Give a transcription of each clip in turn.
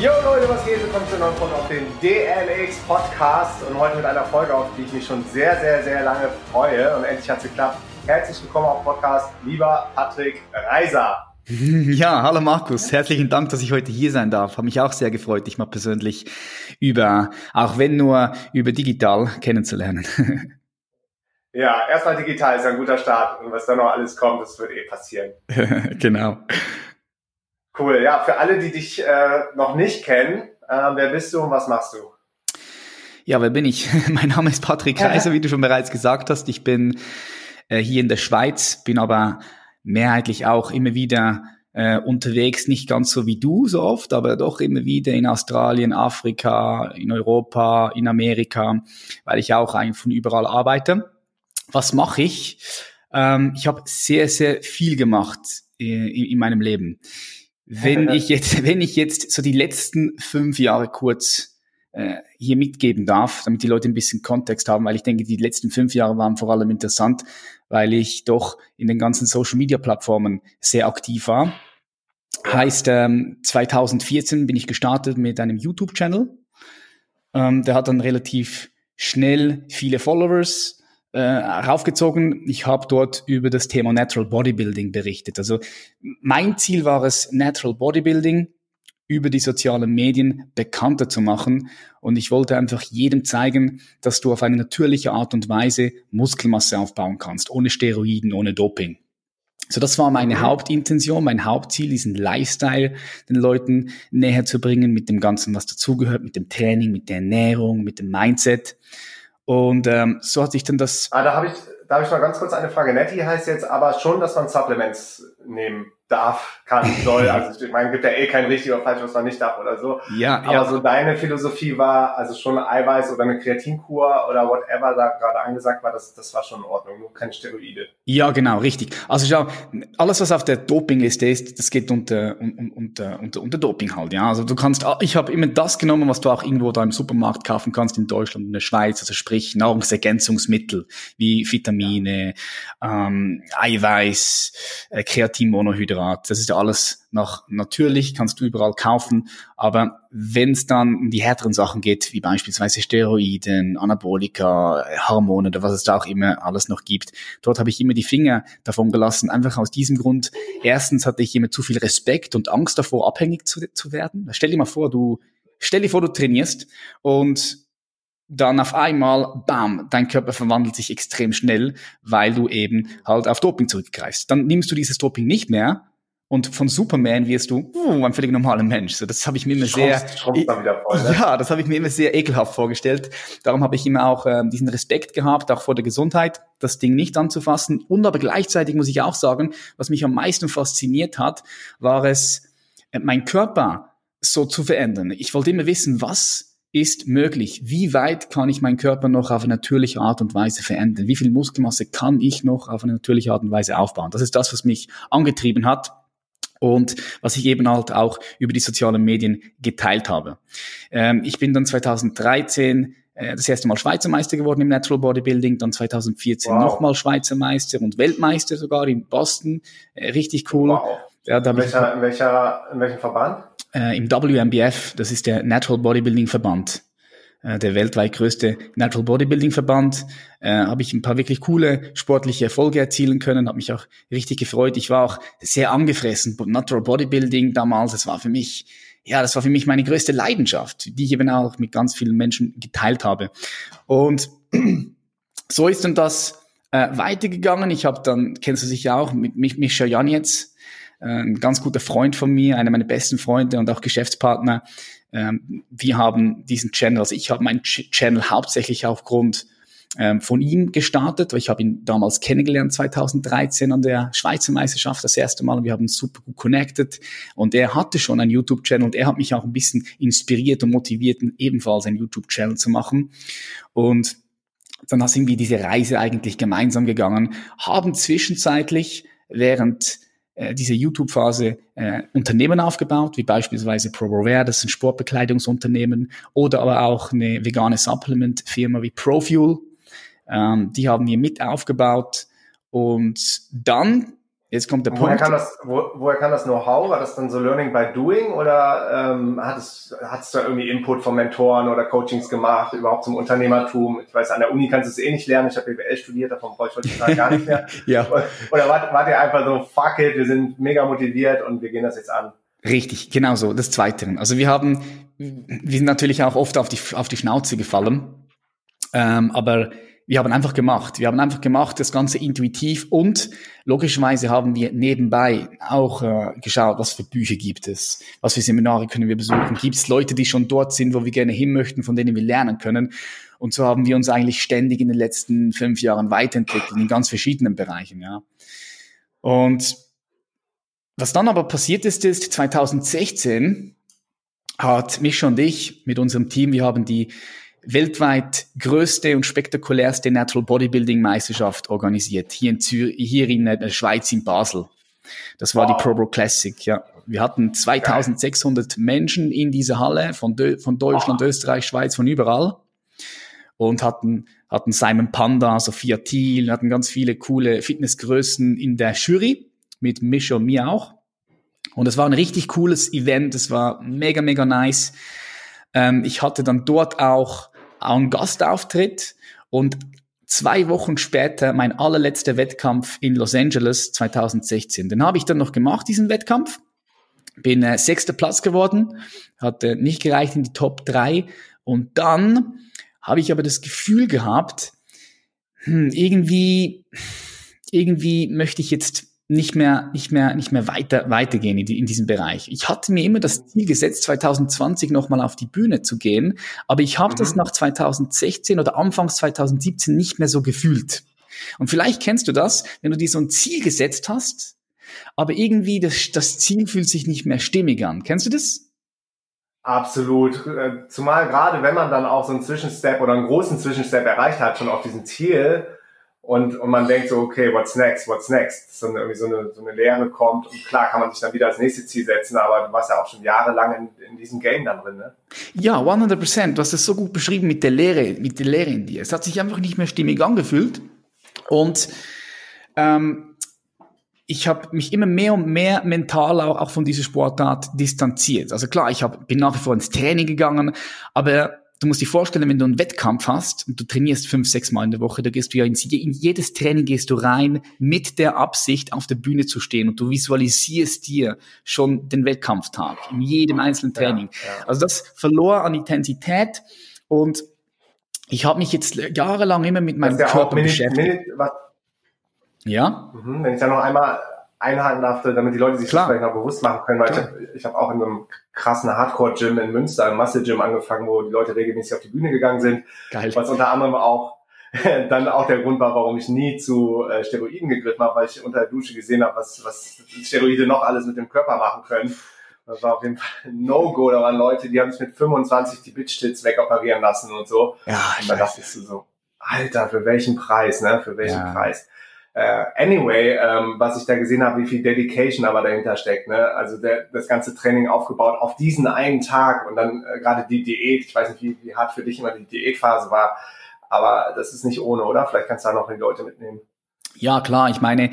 Jo Leute, was geht? Willkommen zu einer neuen Folge auf dem DLX Podcast und heute mit einer Folge, auf die ich mich schon sehr, sehr, sehr lange freue und endlich hat es geklappt. Herzlich willkommen auf Podcast, lieber Patrick Reiser. Ja, hallo Markus, herzlichen Dank, dass ich heute hier sein darf. Habe mich auch sehr gefreut, dich mal persönlich über, auch wenn nur über digital kennenzulernen. Ja, erstmal digital ist ein guter Start und was dann noch alles kommt, das wird eh passieren. genau. Cool, ja, für alle, die dich äh, noch nicht kennen, äh, wer bist du und was machst du? Ja, wer bin ich? mein Name ist Patrick Kaiser, wie du schon bereits gesagt hast. Ich bin äh, hier in der Schweiz, bin aber mehrheitlich auch immer wieder äh, unterwegs, nicht ganz so wie du so oft, aber doch immer wieder in Australien, Afrika, in Europa, in Amerika, weil ich auch eigentlich von überall arbeite. Was mache ich? Ähm, ich habe sehr, sehr viel gemacht äh, in, in meinem Leben. Wenn ich jetzt, wenn ich jetzt so die letzten fünf Jahre kurz äh, hier mitgeben darf, damit die Leute ein bisschen Kontext haben, weil ich denke, die letzten fünf Jahre waren vor allem interessant, weil ich doch in den ganzen Social Media Plattformen sehr aktiv war. Heißt, ähm, 2014 bin ich gestartet mit einem YouTube-Channel. Ähm, der hat dann relativ schnell viele Followers, äh, raufgezogen. Ich habe dort über das Thema Natural Bodybuilding berichtet. Also mein Ziel war es, Natural Bodybuilding über die sozialen Medien bekannter zu machen. Und ich wollte einfach jedem zeigen, dass du auf eine natürliche Art und Weise Muskelmasse aufbauen kannst, ohne Steroiden, ohne Doping. So, das war meine Hauptintention, mein Hauptziel, diesen Lifestyle den Leuten näher zu bringen, mit dem Ganzen, was dazugehört, mit dem Training, mit der Ernährung, mit dem Mindset. Und ähm, so hat sich dann das. Ah, da habe ich, da ich mal ganz kurz eine Frage. Netty heißt jetzt aber schon, dass man Supplements nehmen darf, kann, soll. Also ich meine, gibt ja eh kein richtig oder falsch, was man nicht darf oder so. Ja, Aber ja. so deine Philosophie war, also schon Eiweiß oder eine Kreatinkur oder whatever da gerade angesagt war, das, das war schon in Ordnung, nur keine Steroide. Ja, genau, richtig. Also schau, alles, was auf der Dopingliste ist, das geht unter, unter, unter, unter Doping halt, ja. Also du kannst, ich habe immer das genommen, was du auch irgendwo da im Supermarkt kaufen kannst in Deutschland, in der Schweiz, also sprich Nahrungsergänzungsmittel wie Vitamine, ähm, Eiweiß, äh, Kreatinmonohydrat. Das ist ja alles noch natürlich, kannst du überall kaufen. Aber wenn es dann um die härteren Sachen geht, wie beispielsweise Steroiden, Anabolika, Hormone oder was es da auch immer alles noch gibt, dort habe ich immer die Finger davon gelassen. Einfach aus diesem Grund. Erstens hatte ich immer zu viel Respekt und Angst davor, abhängig zu, zu werden. Stell dir mal vor, du, stell dir vor, du trainierst und dann auf einmal, bam, dein Körper verwandelt sich extrem schnell, weil du eben halt auf Doping zurückgreifst. Dann nimmst du dieses Doping nicht mehr und von Superman wirst du uh, ein völlig normaler Mensch. So, das habe ich mir immer sehr, Schrumpft dann wieder voll, ne? ja, das habe ich mir immer sehr ekelhaft vorgestellt. Darum habe ich immer auch äh, diesen Respekt gehabt, auch vor der Gesundheit, das Ding nicht anzufassen. Und aber gleichzeitig muss ich auch sagen, was mich am meisten fasziniert hat, war es, äh, mein Körper so zu verändern. Ich wollte immer wissen, was ist möglich? Wie weit kann ich meinen Körper noch auf eine natürliche Art und Weise verändern? Wie viel Muskelmasse kann ich noch auf eine natürliche Art und Weise aufbauen? Das ist das, was mich angetrieben hat und was ich eben halt auch über die sozialen Medien geteilt habe. Ähm, ich bin dann 2013 äh, das erste Mal Schweizer Meister geworden im Natural Bodybuilding, dann 2014 Wow. nochmal Schweizer Meister und Weltmeister sogar in Boston. Äh, richtig cool. Wow. Ja, da In welcher, in welcher, in welchem Verband? Äh, im WMBF, das ist der Natural Bodybuilding Verband, äh, der weltweit größte Natural Bodybuilding Verband, äh, habe ich ein paar wirklich coole sportliche Erfolge erzielen können, habe mich auch richtig gefreut. Ich war auch sehr angefressen. Natural Bodybuilding damals, das war für mich, ja, das war für mich meine größte Leidenschaft, die ich eben auch mit ganz vielen Menschen geteilt habe. Und so ist dann das äh, weitergegangen. Ich habe dann, kennst du sicher auch, mit Mischa Janetz, ein ganz guter Freund von mir, einer meiner besten Freunde und auch Geschäftspartner. Ähm, wir haben diesen Channel, also ich habe meinen Ch Channel hauptsächlich aufgrund ähm, von ihm gestartet, weil ich habe ihn damals kennengelernt 2013 an der Schweizer Meisterschaft das erste Mal wir haben super gut connected. Und er hatte schon einen YouTube-Channel und er hat mich auch ein bisschen inspiriert und motiviert, ebenfalls einen YouTube-Channel zu machen. Und dann sind wir diese Reise eigentlich gemeinsam gegangen, haben zwischenzeitlich während äh, diese YouTube-Phase äh, Unternehmen aufgebaut, wie beispielsweise ProBroWare, das ist ein Sportbekleidungsunternehmen, oder aber auch eine vegane Supplement-Firma wie ProFuel. Ähm, die haben wir mit aufgebaut. Und dann Jetzt kommt der woher Punkt. Kann das, wo, woher kann das Know-how? War das dann so Learning by Doing oder ähm, hat es, hat es da irgendwie Input von Mentoren oder Coachings gemacht, überhaupt zum Unternehmertum? Ich weiß, an der Uni kannst du es eh nicht lernen. Ich habe BWL studiert, davon brauche ich heute gar nicht mehr. ja. Oder wart, wart ihr einfach so, fuck it, wir sind mega motiviert und wir gehen das jetzt an? Richtig, genau so, das Zweite. Also wir haben, wir sind natürlich auch oft auf die, auf die Schnauze gefallen, ähm, aber wir haben einfach gemacht. Wir haben einfach gemacht, das Ganze intuitiv und logischerweise haben wir nebenbei auch äh, geschaut, was für Bücher gibt es, was für Seminare können wir besuchen, gibt es Leute, die schon dort sind, wo wir gerne hin möchten, von denen wir lernen können. Und so haben wir uns eigentlich ständig in den letzten fünf Jahren weiterentwickelt, in ganz verschiedenen Bereichen, ja. Und was dann aber passiert ist, ist 2016 hat mich und ich mit unserem Team, wir haben die weltweit größte und spektakulärste Natural Bodybuilding Meisterschaft organisiert, hier in, Zür hier in der Schweiz, in Basel. Das war wow. die ProBro Classic, ja. Wir hatten 2600 Geil. Menschen in dieser Halle von, von Deutschland, oh. Österreich, Schweiz, von überall. Und hatten, hatten Simon Panda, Sophia Thiel, hatten ganz viele coole Fitnessgrößen in der Jury, mit Misch und mir auch. Und es war ein richtig cooles Event, es war mega, mega nice. Ähm, ich hatte dann dort auch einen Gastauftritt und zwei Wochen später mein allerletzter Wettkampf in Los Angeles 2016. Den habe ich dann noch gemacht, diesen Wettkampf. Bin äh, sechster Platz geworden, hatte nicht gereicht in die Top drei und dann habe ich aber das Gefühl gehabt, hm, irgendwie, irgendwie möchte ich jetzt nicht mehr, nicht mehr, nicht mehr weiter, weitergehen in, die, in diesem Bereich. Ich hatte mir immer das Ziel gesetzt, 2020 nochmal auf die Bühne zu gehen, aber ich habe mhm. das nach 2016 oder Anfangs 2017 nicht mehr so gefühlt. Und vielleicht kennst du das, wenn du dir so ein Ziel gesetzt hast, aber irgendwie das, das Ziel fühlt sich nicht mehr stimmig an. Kennst du das? Absolut. Äh, zumal gerade wenn man dann auch so einen Zwischenstep oder einen großen Zwischenstep erreicht hat, schon auf diesem Ziel, und, und man denkt so, okay, what's next, what's next? So eine, irgendwie so eine, so eine Lehre kommt und klar kann man sich dann wieder als nächstes Ziel setzen, aber du warst ja auch schon jahrelang in, in diesem Game dann drin, ne? Ja, 100 Prozent. Du hast es so gut beschrieben mit der Lehre, mit der Lehre in dir. Es hat sich einfach nicht mehr stimmig angefühlt und ähm, ich habe mich immer mehr und mehr mental auch, auch von dieser Sportart distanziert. Also klar, ich hab, bin nach wie vor ins Training gegangen, aber du musst dir vorstellen, wenn du einen Wettkampf hast und du trainierst fünf, sechs Mal in der Woche, da gehst du ja in, in, jedes Training gehst du rein mit der Absicht, auf der Bühne zu stehen und du visualisierst dir schon den Wettkampftag in jedem einzelnen Training. Ja, ja. Also das verlor an Intensität und ich habe mich jetzt jahrelang immer mit meinem Körper beschäftigt. ja. Mhm, wenn ich da noch einmal einhaken darf, damit die Leute sich Klar. das vielleicht noch bewusst machen können, weil Klar. ich habe ich hab auch in einem krassen Hardcore-Gym in Münster, einem Muscle-Gym angefangen, wo die Leute regelmäßig auf die Bühne gegangen sind. Geil. Was unter anderem auch dann auch der Grund war, warum ich nie zu äh, Steroiden gegriffen habe, weil ich unter der Dusche gesehen habe, was, was Steroide noch alles mit dem Körper machen können. Das war auf jeden Fall No-Go. Da waren Leute, die haben sich mit 25 die Bitch-Tits wegoperieren lassen und so. Ja, und da dachte ich so, Alter, für welchen Preis, ne? Für welchen ja. Preis? Uh, anyway, ähm, was ich da gesehen habe, wie viel Dedication aber dahinter steckt. Ne? Also der, das ganze Training aufgebaut auf diesen einen Tag und dann äh, gerade die Diät. Ich weiß nicht, wie, wie hart für dich immer die Diätphase war, aber das ist nicht ohne, oder? Vielleicht kannst du da noch die Leute mitnehmen. Ja, klar. Ich meine,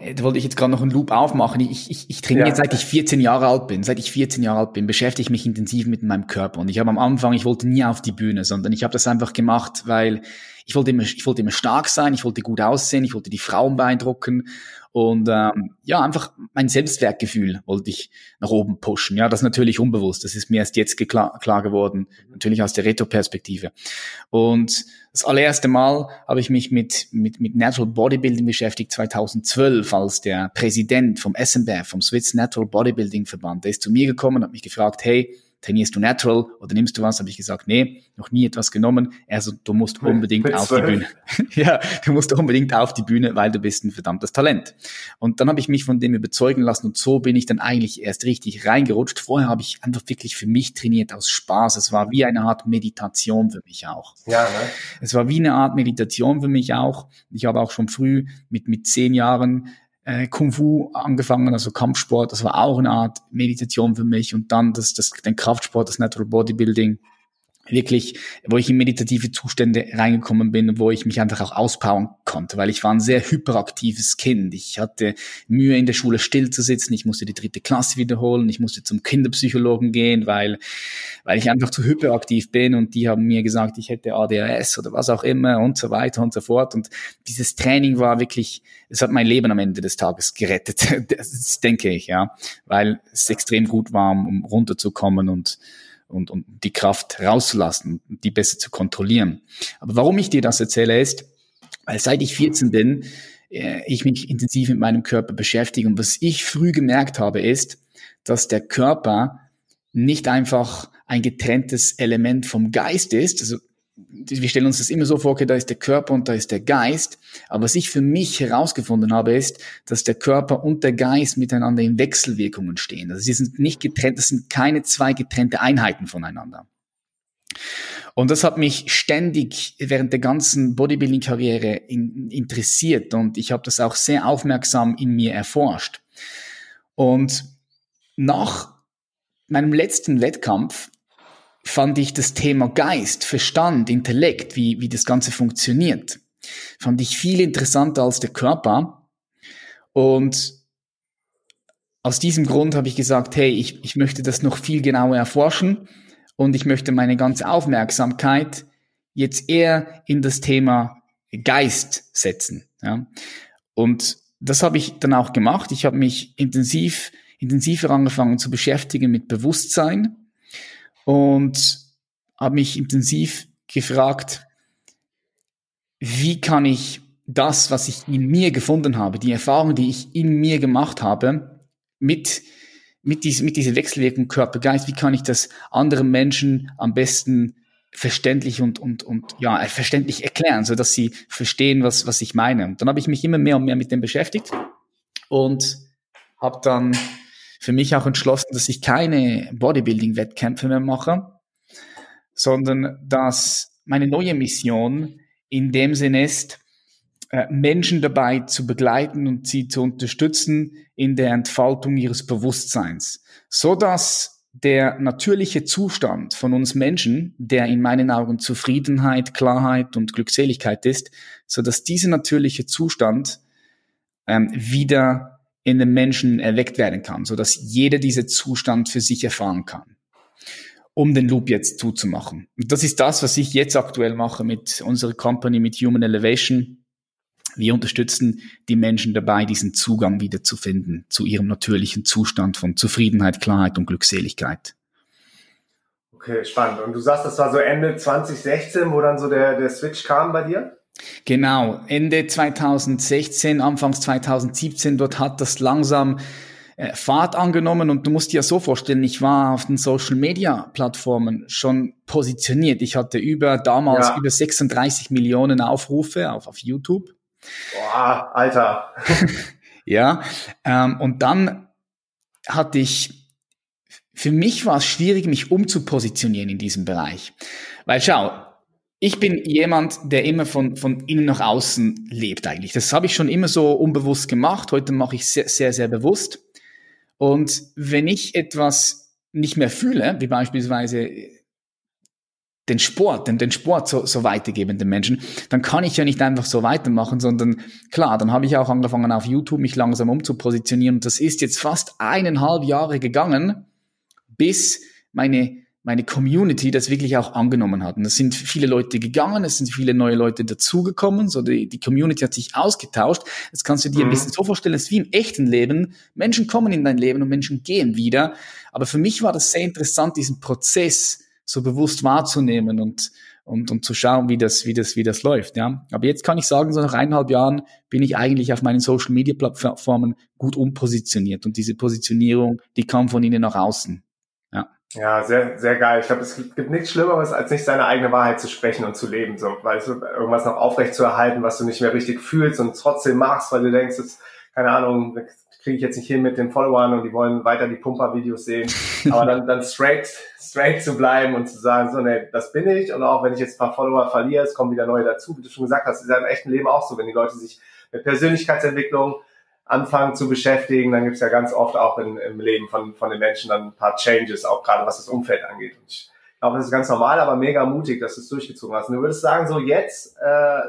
äh, da wollte ich jetzt gerade noch einen Loop aufmachen. Ich, ich, ich trainiere ja. seit ich 14 Jahre alt bin. Seit ich 14 Jahre alt bin, beschäftige ich mich intensiv mit meinem Körper. Und ich habe am Anfang, ich wollte nie auf die Bühne, sondern ich habe das einfach gemacht, weil ich wollte immer, ich wollte immer stark sein, ich wollte gut aussehen, ich wollte die Frauen beeindrucken und ähm, ja, einfach mein Selbstwertgefühl wollte ich nach oben pushen. Ja, das ist natürlich unbewusst, das ist mir erst jetzt klar, klar geworden, natürlich aus der Retro-Perspektive. Und das allererste Mal habe ich mich mit, mit, mit Natural Bodybuilding beschäftigt, 2012, als der Präsident vom SMBF, vom Swiss Natural Bodybuilding Verband, der ist zu mir gekommen und hat mich gefragt, hey, trainierst du natural oder nimmst du was? Habe ich gesagt, nee, noch nie etwas genommen. Er so, du musst unbedingt auf die Bühne. ja, du musst unbedingt auf die Bühne, weil du bist ein verdammtes Talent. Und dann habe ich mich von dem überzeugen lassen und so bin ich dann eigentlich erst richtig reingerutscht. Vorher habe ich einfach wirklich für mich trainiert aus Spaß. Es war wie eine Art Meditation für mich auch. Ja, ne? Es war wie eine Art Meditation für mich auch. Ich habe auch schon früh mit, mit zehn Jahren äh, Kung Fu angefangen, also Kampfsport, das war auch eine Art Meditation für mich. Und dann das, das, den Kraftsport, das Natural Bodybuilding wirklich, wo ich in meditative Zustände reingekommen bin, wo ich mich einfach auch auspowern konnte, weil ich war ein sehr hyperaktives Kind. Ich hatte Mühe in der Schule still zu sitzen, ich musste die dritte Klasse wiederholen, ich musste zum Kinderpsychologen gehen, weil, weil ich einfach zu hyperaktiv bin. Und die haben mir gesagt, ich hätte ADHS oder was auch immer und so weiter und so fort. Und dieses Training war wirklich, es hat mein Leben am Ende des Tages gerettet, das denke ich, ja, weil es extrem gut war, um runterzukommen und und, und die Kraft rauszulassen, die besser zu kontrollieren. Aber warum ich dir das erzähle ist, weil seit ich 14 bin, äh, ich mich intensiv mit meinem Körper beschäftige und was ich früh gemerkt habe ist, dass der Körper nicht einfach ein getrenntes Element vom Geist ist. Also wir stellen uns das immer so vor, okay, da ist der Körper und da ist der Geist. Aber was ich für mich herausgefunden habe, ist, dass der Körper und der Geist miteinander in Wechselwirkungen stehen. Also sie sind nicht getrennt, das sind keine zwei getrennte Einheiten voneinander. Und das hat mich ständig während der ganzen Bodybuilding-Karriere in, interessiert und ich habe das auch sehr aufmerksam in mir erforscht. Und nach meinem letzten Wettkampf fand ich das Thema Geist, Verstand, Intellekt, wie, wie das Ganze funktioniert, fand ich viel interessanter als der Körper. Und aus diesem Grund habe ich gesagt, hey, ich, ich möchte das noch viel genauer erforschen und ich möchte meine ganze Aufmerksamkeit jetzt eher in das Thema Geist setzen. Ja. Und das habe ich dann auch gemacht. Ich habe mich intensiv, intensiver angefangen zu beschäftigen mit Bewusstsein und habe mich intensiv gefragt, wie kann ich das, was ich in mir gefunden habe, die Erfahrung, die ich in mir gemacht habe, mit, mit, dies, mit dieser Wechselwirkung Körper-Geist, wie kann ich das anderen Menschen am besten verständlich und, und, und ja, verständlich erklären, so dass sie verstehen, was, was ich meine. Und dann habe ich mich immer mehr und mehr mit dem beschäftigt und habe dann für mich auch entschlossen, dass ich keine Bodybuilding-Wettkämpfe mehr mache, sondern dass meine neue Mission in dem Sinne ist, äh, Menschen dabei zu begleiten und sie zu unterstützen in der Entfaltung ihres Bewusstseins, so dass der natürliche Zustand von uns Menschen, der in meinen Augen Zufriedenheit, Klarheit und Glückseligkeit ist, so dass dieser natürliche Zustand ähm, wieder in den Menschen erweckt werden kann, so dass jeder diesen Zustand für sich erfahren kann, um den Loop jetzt zuzumachen. Und das ist das, was ich jetzt aktuell mache mit unserer Company, mit Human Elevation. Wir unterstützen die Menschen dabei, diesen Zugang wieder zu finden zu ihrem natürlichen Zustand von Zufriedenheit, Klarheit und Glückseligkeit. Okay, spannend. Und du sagst, das war so Ende 2016, wo dann so der, der Switch kam bei dir? Genau, Ende 2016, Anfangs 2017, dort hat das langsam äh, Fahrt angenommen und du musst dir ja so vorstellen, ich war auf den Social Media Plattformen schon positioniert. Ich hatte über damals ja. über 36 Millionen Aufrufe auf, auf YouTube. Boah, Alter. ja, ähm, und dann hatte ich, für mich war es schwierig, mich umzupositionieren in diesem Bereich. Weil schau, ich bin jemand, der immer von, von innen nach außen lebt eigentlich. Das habe ich schon immer so unbewusst gemacht. Heute mache ich sehr, sehr, sehr bewusst. Und wenn ich etwas nicht mehr fühle, wie beispielsweise den Sport, den, den Sport so, so weitergeben den Menschen, dann kann ich ja nicht einfach so weitermachen, sondern klar, dann habe ich auch angefangen auf YouTube mich langsam umzupositionieren und das ist jetzt fast eineinhalb Jahre gegangen, bis meine meine Community das wirklich auch angenommen hat. Und es sind viele Leute gegangen, es sind viele neue Leute dazugekommen, so die, die Community hat sich ausgetauscht. Jetzt kannst du dir mhm. ein bisschen so vorstellen, es ist wie im echten Leben. Menschen kommen in dein Leben und Menschen gehen wieder. Aber für mich war das sehr interessant, diesen Prozess so bewusst wahrzunehmen und, und, und zu schauen, wie das, wie das, wie das läuft, ja. Aber jetzt kann ich sagen, so nach eineinhalb Jahren bin ich eigentlich auf meinen Social Media Plattformen gut umpositioniert und diese Positionierung, die kam von innen nach außen. Ja. Sehr, sehr geil. Ich glaube, es gibt nichts Schlimmeres, als nicht seine eigene Wahrheit zu sprechen und zu leben. So, weil du, irgendwas noch aufrecht zu erhalten, was du nicht mehr richtig fühlst und trotzdem machst, weil du denkst, das, keine Ahnung, kriege ich jetzt nicht hin mit den Followern und die wollen weiter die Pumper-Videos sehen. Aber dann, dann straight, straight zu bleiben und zu sagen, so, nee, das bin ich. Und auch wenn ich jetzt ein paar Follower verliere, es kommen wieder neue dazu. Wie du schon gesagt hast, ist ja im echten Leben auch so, wenn die Leute sich mit Persönlichkeitsentwicklung anfangen zu beschäftigen, dann gibt es ja ganz oft auch in, im Leben von, von den Menschen dann ein paar Changes, auch gerade was das Umfeld angeht. Und ich glaube, das ist ganz normal, aber mega mutig, dass du es durchgezogen hast. Und du würdest sagen, so jetzt, äh,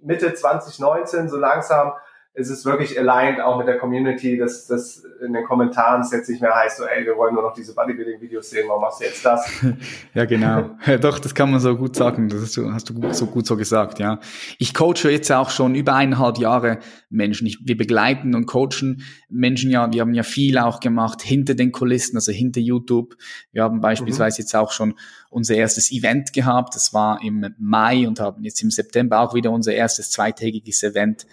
Mitte 2019, so langsam ist es wirklich aligned auch mit der Community, dass das in den Kommentaren es jetzt nicht mehr heißt, so, ey, wir wollen nur noch diese Bodybuilding-Videos sehen, warum machst du jetzt das? ja, genau. Ja, doch, das kann man so gut sagen. Das hast du, hast du gut, so gut so gesagt, ja. Ich coache jetzt auch schon über eineinhalb Jahre Menschen. Ich, wir begleiten und coachen Menschen ja, wir haben ja viel auch gemacht hinter den Kulissen, also hinter YouTube. Wir haben beispielsweise mhm. jetzt auch schon unser erstes Event gehabt. Das war im Mai und haben jetzt im September auch wieder unser erstes zweitägiges Event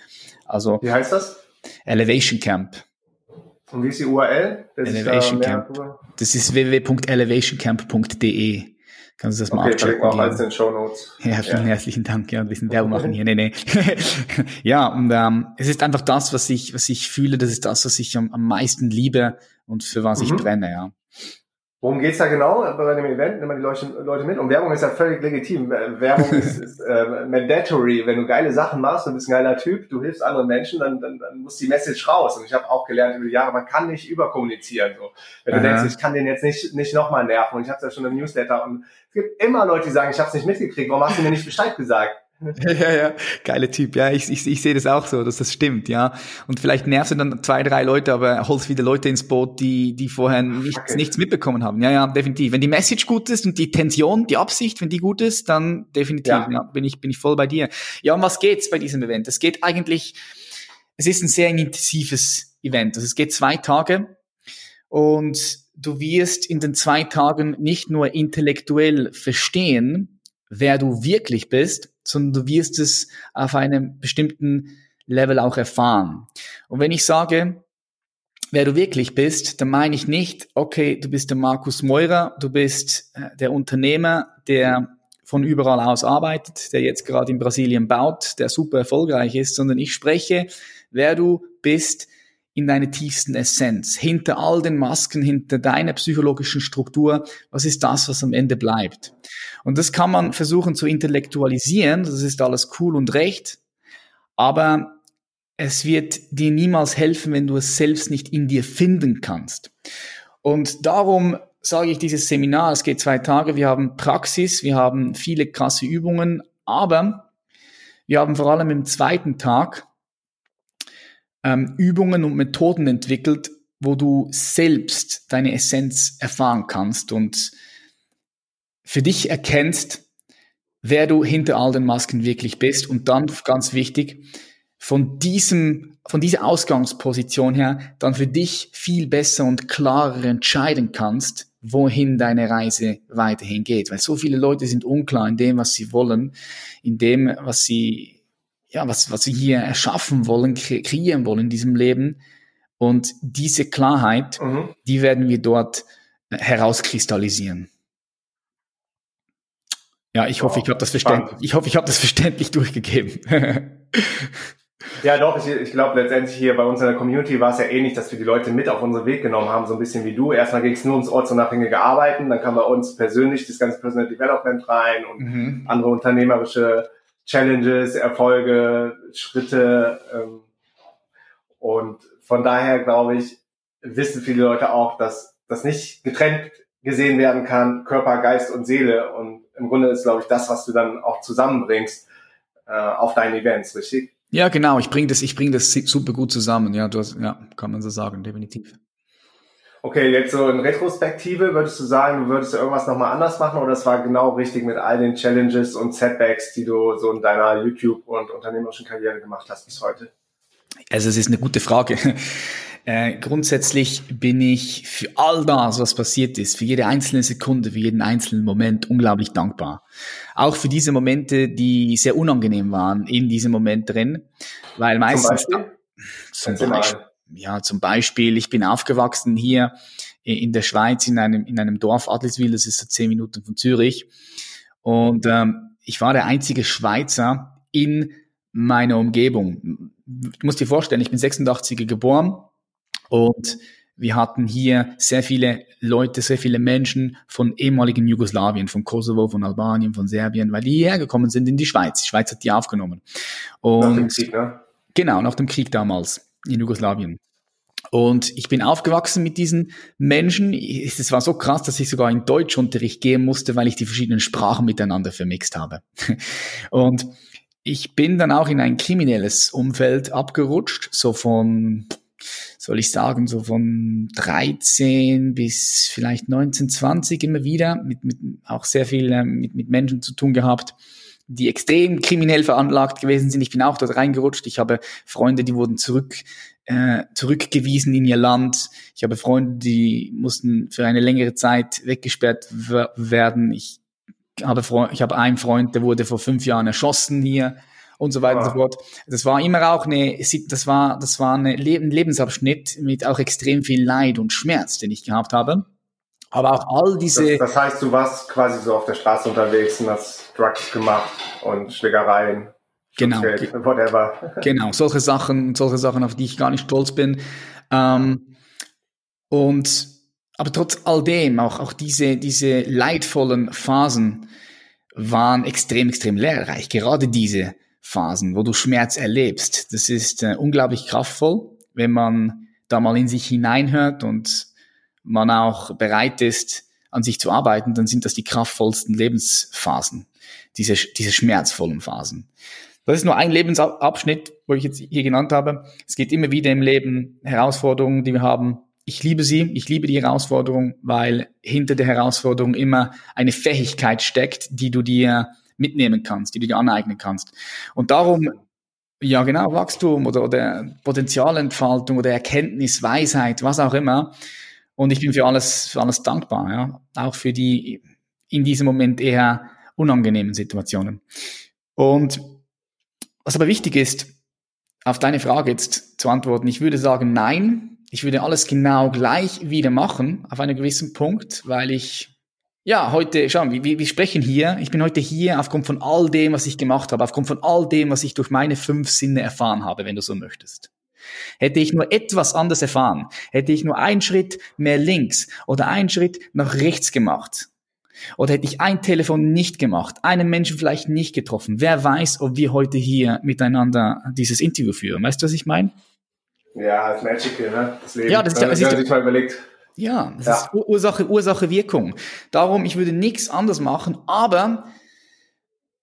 also Wie heißt das? Elevation Camp. Und wie ist die URL? Elevation Camp. Das ist www.elevationcamp.de. Kannst du das mal okay, abchecken? auch als den Show Notes. Ja, vielen ja. herzlichen Dank. Ja, ein bisschen Werbung machen hier. Nee, nee. ja, und ähm, es ist einfach das, was ich, was ich fühle, das ist das, was ich am, am meisten liebe und für was mhm. ich brenne, ja. Worum geht's da genau bei dem Event? Nehmen wir die Leute, mit. Und Werbung ist ja völlig legitim. Werbung ist, ist äh, mandatory. Wenn du geile Sachen machst, du bist ein geiler Typ, du hilfst anderen Menschen, dann, dann, dann muss die Message raus. Und ich habe auch gelernt über die Jahre, man kann nicht überkommunizieren. So. Wenn Aha. du denkst, ich kann den jetzt nicht, nicht nochmal nerven. Und ich habe ja schon im Newsletter. Und es gibt immer Leute, die sagen, ich habe es nicht mitgekriegt. Warum hast du mir nicht Bescheid gesagt? Ja, ja, geile Typ. Ja, ich, ich, ich sehe das auch so, dass das stimmt, ja. Und vielleicht nervst du dann zwei, drei Leute, aber holst wieder Leute ins Boot, die, die vorher nichts, nichts mitbekommen haben. Ja, ja, definitiv. Wenn die Message gut ist und die Tension, die Absicht, wenn die gut ist, dann definitiv, ja, ja bin ich, bin ich voll bei dir. Ja, um was geht's bei diesem Event? Es geht eigentlich, es ist ein sehr intensives Event. Also es geht zwei Tage und du wirst in den zwei Tagen nicht nur intellektuell verstehen, wer du wirklich bist, sondern du wirst es auf einem bestimmten Level auch erfahren. Und wenn ich sage, wer du wirklich bist, dann meine ich nicht, okay, du bist der Markus Meurer, du bist äh, der Unternehmer, der von überall aus arbeitet, der jetzt gerade in Brasilien baut, der super erfolgreich ist, sondern ich spreche, wer du bist in deiner tiefsten Essenz, hinter all den Masken, hinter deiner psychologischen Struktur, was ist das, was am Ende bleibt? Und das kann man versuchen zu intellektualisieren, das ist alles cool und recht, aber es wird dir niemals helfen, wenn du es selbst nicht in dir finden kannst. Und darum sage ich dieses Seminar, es geht zwei Tage, wir haben Praxis, wir haben viele krasse Übungen, aber wir haben vor allem im zweiten Tag ähm, Übungen und Methoden entwickelt, wo du selbst deine Essenz erfahren kannst und für dich erkennst, wer du hinter all den Masken wirklich bist und dann ganz wichtig, von diesem, von dieser Ausgangsposition her dann für dich viel besser und klarer entscheiden kannst, wohin deine Reise weiterhin geht. Weil so viele Leute sind unklar in dem, was sie wollen, in dem, was sie, ja, was, was sie hier erschaffen wollen, kre kreieren wollen in diesem Leben. Und diese Klarheit, mhm. die werden wir dort herauskristallisieren. Ja, ich hoffe, ich habe das verständlich, ich hoffe, ich habe das verständlich durchgegeben. ja, doch, ich, ich glaube letztendlich hier bei uns in der Community war es ja ähnlich, dass wir die Leute mit auf unseren Weg genommen haben, so ein bisschen wie du. Erstmal ging es nur ums ortsunabhängige Arbeiten, dann kam bei uns persönlich das ganze Personal Development rein und mhm. andere unternehmerische Challenges, Erfolge, Schritte. Ähm, und von daher glaube ich, wissen viele Leute auch, dass das nicht getrennt gesehen werden kann, Körper, Geist und Seele. Und im Grunde ist, glaube ich, das, was du dann auch zusammenbringst äh, auf deinen Events, richtig? Ja, genau. Ich bringe das, ich bringe das super gut zusammen. Ja, du hast, ja, kann man so sagen, definitiv. Okay, jetzt so in Retrospektive, würdest du sagen, du würdest irgendwas nochmal anders machen oder es war genau richtig mit all den Challenges und Setbacks, die du so in deiner YouTube- und unternehmerischen Karriere gemacht hast bis heute? Also es ist eine gute Frage. Äh, grundsätzlich bin ich für all das, was passiert ist, für jede einzelne Sekunde, für jeden einzelnen Moment unglaublich dankbar. Auch für diese Momente, die sehr unangenehm waren in diesem Moment drin, weil meistens zum Beispiel, zum Beispiel ja zum Beispiel, ich bin aufgewachsen hier in der Schweiz in einem, in einem Dorf Adliswil, das ist so zehn Minuten von Zürich. Und ähm, ich war der einzige Schweizer in meiner Umgebung. Du musst dir vorstellen, ich bin 86er geboren und wir hatten hier sehr viele Leute, sehr viele Menschen von ehemaligen Jugoslawien, von Kosovo, von Albanien, von Serbien, weil die hierher gekommen sind in die Schweiz. Die Schweiz hat die aufgenommen. Und nach dem Krieg, ne? Genau, nach dem Krieg damals in Jugoslawien. Und ich bin aufgewachsen mit diesen Menschen. Es war so krass, dass ich sogar in Deutschunterricht gehen musste, weil ich die verschiedenen Sprachen miteinander vermixt habe. Und ich bin dann auch in ein kriminelles Umfeld abgerutscht, so von, soll ich sagen, so von 13 bis vielleicht 19, 20 immer wieder, mit, mit auch sehr viel äh, mit, mit Menschen zu tun gehabt, die extrem kriminell veranlagt gewesen sind. Ich bin auch dort reingerutscht. Ich habe Freunde, die wurden zurück äh, zurückgewiesen in ihr Land. Ich habe Freunde, die mussten für eine längere Zeit weggesperrt werden. Ich habe, Freund, ich habe einen Freund, der wurde vor fünf Jahren erschossen hier und so weiter ah. und so ah. fort. Das war immer auch eine, das war, das war eine ein Lebensabschnitt mit auch extrem viel Leid und Schmerz, den ich gehabt habe. Aber auch all diese. Das, das heißt, du warst quasi so auf der Straße unterwegs und hast Drugs gemacht und Schlägereien. Genau. whatever. Genau, solche Sachen, solche Sachen, auf die ich gar nicht stolz bin. Ähm, und aber trotz all dem, auch, auch diese, diese leidvollen Phasen waren extrem, extrem lehrreich. Gerade diese Phasen, wo du Schmerz erlebst. Das ist äh, unglaublich kraftvoll, wenn man da mal in sich hineinhört und man auch bereit ist, an sich zu arbeiten, dann sind das die kraftvollsten Lebensphasen, diese, diese schmerzvollen Phasen. Das ist nur ein Lebensabschnitt, wo ich jetzt hier genannt habe. Es geht immer wieder im Leben Herausforderungen, die wir haben. Ich liebe sie, ich liebe die Herausforderung, weil hinter der Herausforderung immer eine Fähigkeit steckt, die du dir mitnehmen kannst, die du dir aneignen kannst. Und darum, ja genau, Wachstum oder, oder Potenzialentfaltung oder Erkenntnis, Weisheit, was auch immer. Und ich bin für alles, für alles dankbar, ja. Auch für die in diesem Moment eher unangenehmen Situationen. Und was aber wichtig ist, auf deine Frage jetzt zu antworten, ich würde sagen, nein, ich würde alles genau gleich wieder machen, auf einem gewissen Punkt, weil ich, ja, heute, schau, wir, wir sprechen hier, ich bin heute hier aufgrund von all dem, was ich gemacht habe, aufgrund von all dem, was ich durch meine fünf Sinne erfahren habe, wenn du so möchtest. Hätte ich nur etwas anders erfahren, hätte ich nur einen Schritt mehr links oder einen Schritt nach rechts gemacht, oder hätte ich ein Telefon nicht gemacht, einen Menschen vielleicht nicht getroffen, wer weiß, ob wir heute hier miteinander dieses Interview führen. Weißt du, was ich meine? Ja, das Magical, ne? Das Leben. Ja, das ist, das ist, sich mal überlegt. Ja, das ja. ist Ursache, Ursache, Wirkung. Darum, ich würde nichts anders machen, aber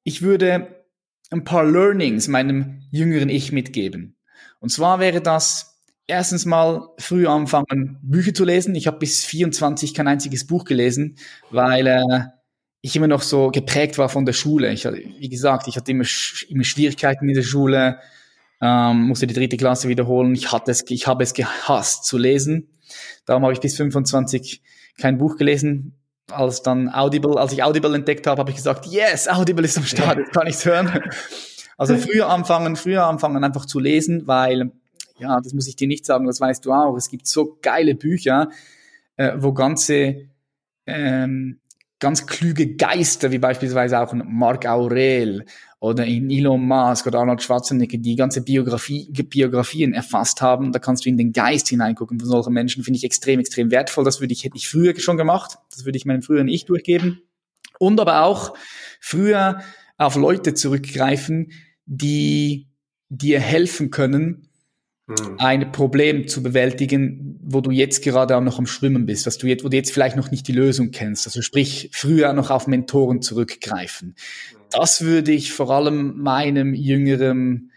ich würde ein paar Learnings meinem jüngeren Ich mitgeben. Und zwar wäre das, erstens mal früh anfangen, Bücher zu lesen. Ich habe bis 24 kein einziges Buch gelesen, weil äh, ich immer noch so geprägt war von der Schule. Ich, wie gesagt, ich hatte immer, immer Schwierigkeiten in der Schule, ähm, musste die dritte Klasse wiederholen. Ich, hatte es, ich habe es gehasst zu lesen. Darum habe ich bis 25 kein Buch gelesen. Als dann Audible, als ich Audible entdeckt habe, habe ich gesagt, yes, Audible ist am Start, jetzt kann ich's hören. Also früher anfangen, früher anfangen einfach zu lesen, weil ja, das muss ich dir nicht sagen, das weißt du auch. Es gibt so geile Bücher, äh, wo ganze, ähm, ganz klüge Geister, wie beispielsweise auch Marc Aurel oder Elon Musk oder Arnold Schwarzenegger, die ganze Biografie, Biografien erfasst haben. Da kannst du in den Geist hineingucken von solchen Menschen. Finde ich extrem, extrem wertvoll. Das würde ich, hätte ich früher schon gemacht. Das würde ich meinem früheren Ich durchgeben. Und aber auch früher auf Leute zurückgreifen, die dir helfen können, hm. ein Problem zu bewältigen, wo du jetzt gerade auch noch am Schwimmen bist, was du jetzt, wo du jetzt vielleicht noch nicht die Lösung kennst. Also sprich, früher noch auf Mentoren zurückgreifen. Hm. Das würde ich vor allem meinem jüngeren,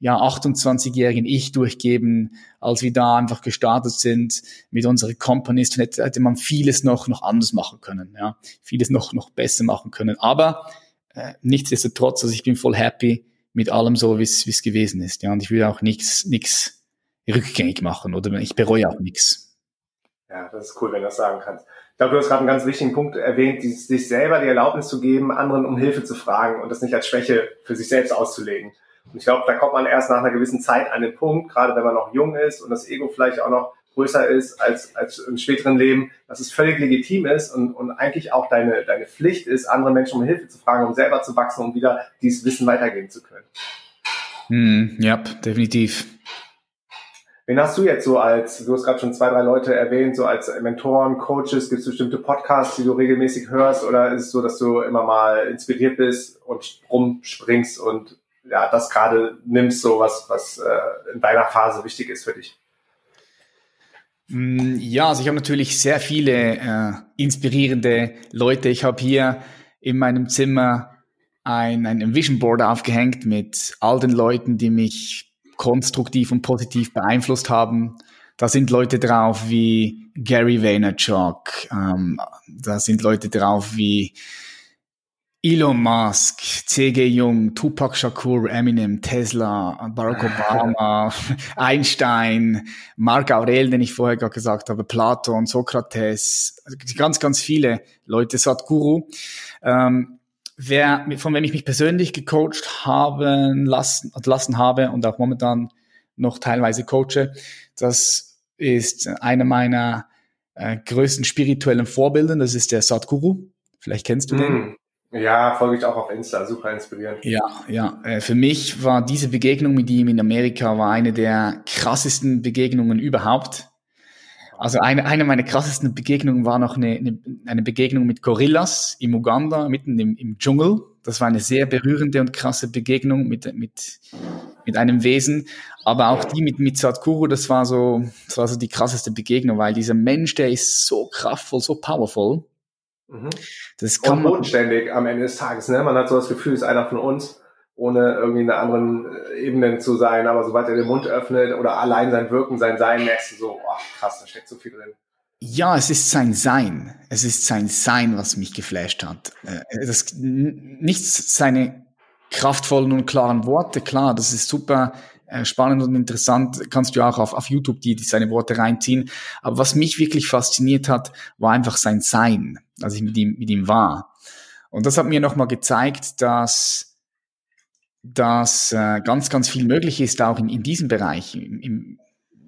ja, 28-jährigen Ich durchgeben, als wir da einfach gestartet sind mit unserer Company, hätte, hätte man vieles noch, noch anders machen können, ja. Vieles noch, noch besser machen können. Aber, äh, nichtsdestotrotz, also ich bin voll happy, mit allem so, wie es gewesen ist. Ja, und ich will auch nichts nichts rückgängig machen oder ich bereue auch nichts. Ja, das ist cool, wenn du das sagen kannst. Ich glaube, du hast gerade einen ganz wichtigen Punkt erwähnt, sich selber die Erlaubnis zu geben, anderen um Hilfe zu fragen und das nicht als Schwäche für sich selbst auszulegen. Und ich glaube, da kommt man erst nach einer gewissen Zeit an den Punkt, gerade wenn man noch jung ist und das Ego vielleicht auch noch größer ist als, als im späteren Leben, dass es völlig legitim ist und, und eigentlich auch deine, deine Pflicht ist, andere Menschen um Hilfe zu fragen, um selber zu wachsen, um wieder dieses Wissen weitergeben zu können. Mm, ja, definitiv. Wen hast du jetzt so als, du hast gerade schon zwei, drei Leute erwähnt, so als Mentoren, Coaches, gibt es bestimmte Podcasts, die du regelmäßig hörst oder ist es so, dass du immer mal inspiriert bist und rumspringst und ja, das gerade nimmst, so was, was äh, in deiner Phase wichtig ist für dich? Mm, ja, also ich habe natürlich sehr viele äh, inspirierende Leute. Ich habe hier in meinem Zimmer ein, ein Vision Board aufgehängt mit all den Leuten, die mich konstruktiv und positiv beeinflusst haben. Da sind Leute drauf wie Gary Vaynerchuk, ähm, da sind Leute drauf wie Elon Musk, C.G. Jung, Tupac Shakur, Eminem, Tesla, Barack Obama, Einstein, Mark Aurel, den ich vorher gerade gesagt habe, Platon, Sokrates, ganz, ganz viele Leute, Sadhguru. Ähm, wer, von wem ich mich persönlich gecoacht haben lassen, lassen habe und auch momentan noch teilweise coache, das ist einer meiner äh, größten spirituellen Vorbilder, das ist der Sadhguru. Vielleicht kennst du mm. den. Ja, folge ich auch auf Insta, super inspirierend. Ja, ja. Äh, für mich war diese Begegnung mit ihm in Amerika war eine der krassesten Begegnungen überhaupt. Also eine, eine meiner krassesten Begegnungen war noch eine, eine, Begegnung mit Gorillas im Uganda, mitten im, im Dschungel. Das war eine sehr berührende und krasse Begegnung mit, mit, mit einem Wesen. Aber auch die mit, mit Sadhguru, das war so, das war so die krasseste Begegnung, weil dieser Mensch, der ist so kraftvoll, so powerful. Mhm. Das kann und bodenständig am Ende des Tages. Ne? Man hat so das Gefühl, ist einer von uns ohne irgendwie in einer anderen äh, Ebene zu sein. Aber sobald er den Mund öffnet oder allein sein Wirken, sein Sein, merkst du so, oh, krass, da steckt so viel drin. Ja, es ist sein Sein. Es ist sein Sein, was mich geflasht hat. Äh, das, nicht seine kraftvollen und klaren Worte, klar, das ist super äh, spannend und interessant. Kannst du auch auf, auf YouTube die, die seine Worte reinziehen. Aber was mich wirklich fasziniert hat, war einfach sein Sein, als ich mit ihm, mit ihm war. Und das hat mir nochmal gezeigt, dass dass äh, ganz, ganz viel möglich ist, auch in, in diesem Bereich. Im, im,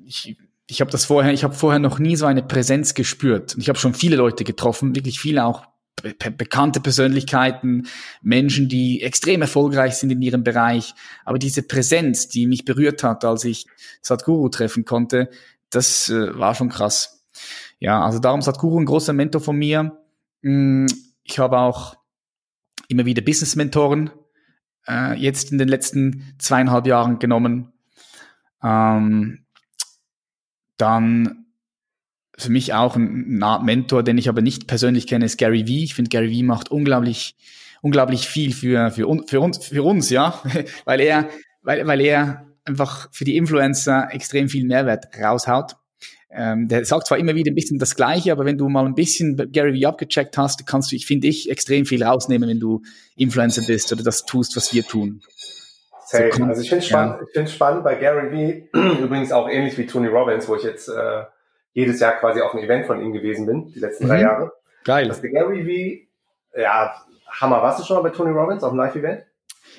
ich ich habe das vorher, ich habe vorher noch nie so eine Präsenz gespürt. Und ich habe schon viele Leute getroffen, wirklich viele auch be bekannte Persönlichkeiten, Menschen, die extrem erfolgreich sind in ihrem Bereich. Aber diese Präsenz, die mich berührt hat, als ich Sadhguru treffen konnte, das äh, war schon krass. Ja, also darum Sadhguru ein großer Mentor von mir. Mm, ich habe auch immer wieder Business-Mentoren, äh, jetzt in den letzten zweieinhalb Jahren genommen. Ähm, dann für mich auch ein, ein Mentor, den ich aber nicht persönlich kenne, ist Gary Vee. Ich finde, Gary Vee macht unglaublich, unglaublich viel für, für, für, uns, für uns, ja, weil er, weil, weil er einfach für die Influencer extrem viel Mehrwert raushaut. Ähm, der sagt zwar immer wieder ein bisschen das Gleiche, aber wenn du mal ein bisschen Gary Vee abgecheckt hast, kannst du, ich finde ich, extrem viel rausnehmen, wenn du Influencer bist oder das tust, was wir tun. Safe. So also ich finde es spannend, ich finde spannend bei Gary Vee, übrigens auch ähnlich wie Tony Robbins, wo ich jetzt äh, jedes Jahr quasi auf einem Event von ihm gewesen bin, die letzten mhm. drei Jahre. Geil. Dass der Gary Vee, ja, Hammer. Warst du schon mal bei Tony Robbins auf einem Live-Event?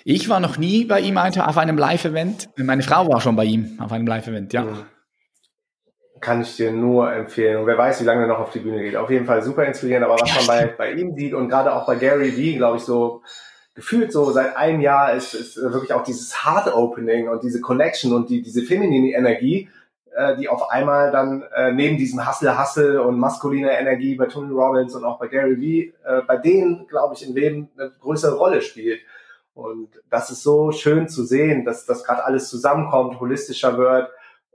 Ich war noch nie bei ihm auf einem Live-Event. Meine Frau war schon bei ihm auf einem Live-Event, ja. Mhm kann ich dir nur empfehlen. Und wer weiß, wie lange er noch auf die Bühne geht. Auf jeden Fall super inspirierend. Aber was man bei, bei ihm sieht und gerade auch bei Gary Vee, glaube ich, so gefühlt so seit einem Jahr ist, ist wirklich auch dieses Heart Opening und diese Connection und die, diese feminine Energie, äh, die auf einmal dann äh, neben diesem Hustle, Hustle und maskuline Energie bei Tony Robbins und auch bei Gary Vee, äh, bei denen, glaube ich, im Leben eine größere Rolle spielt. Und das ist so schön zu sehen, dass das gerade alles zusammenkommt, holistischer wird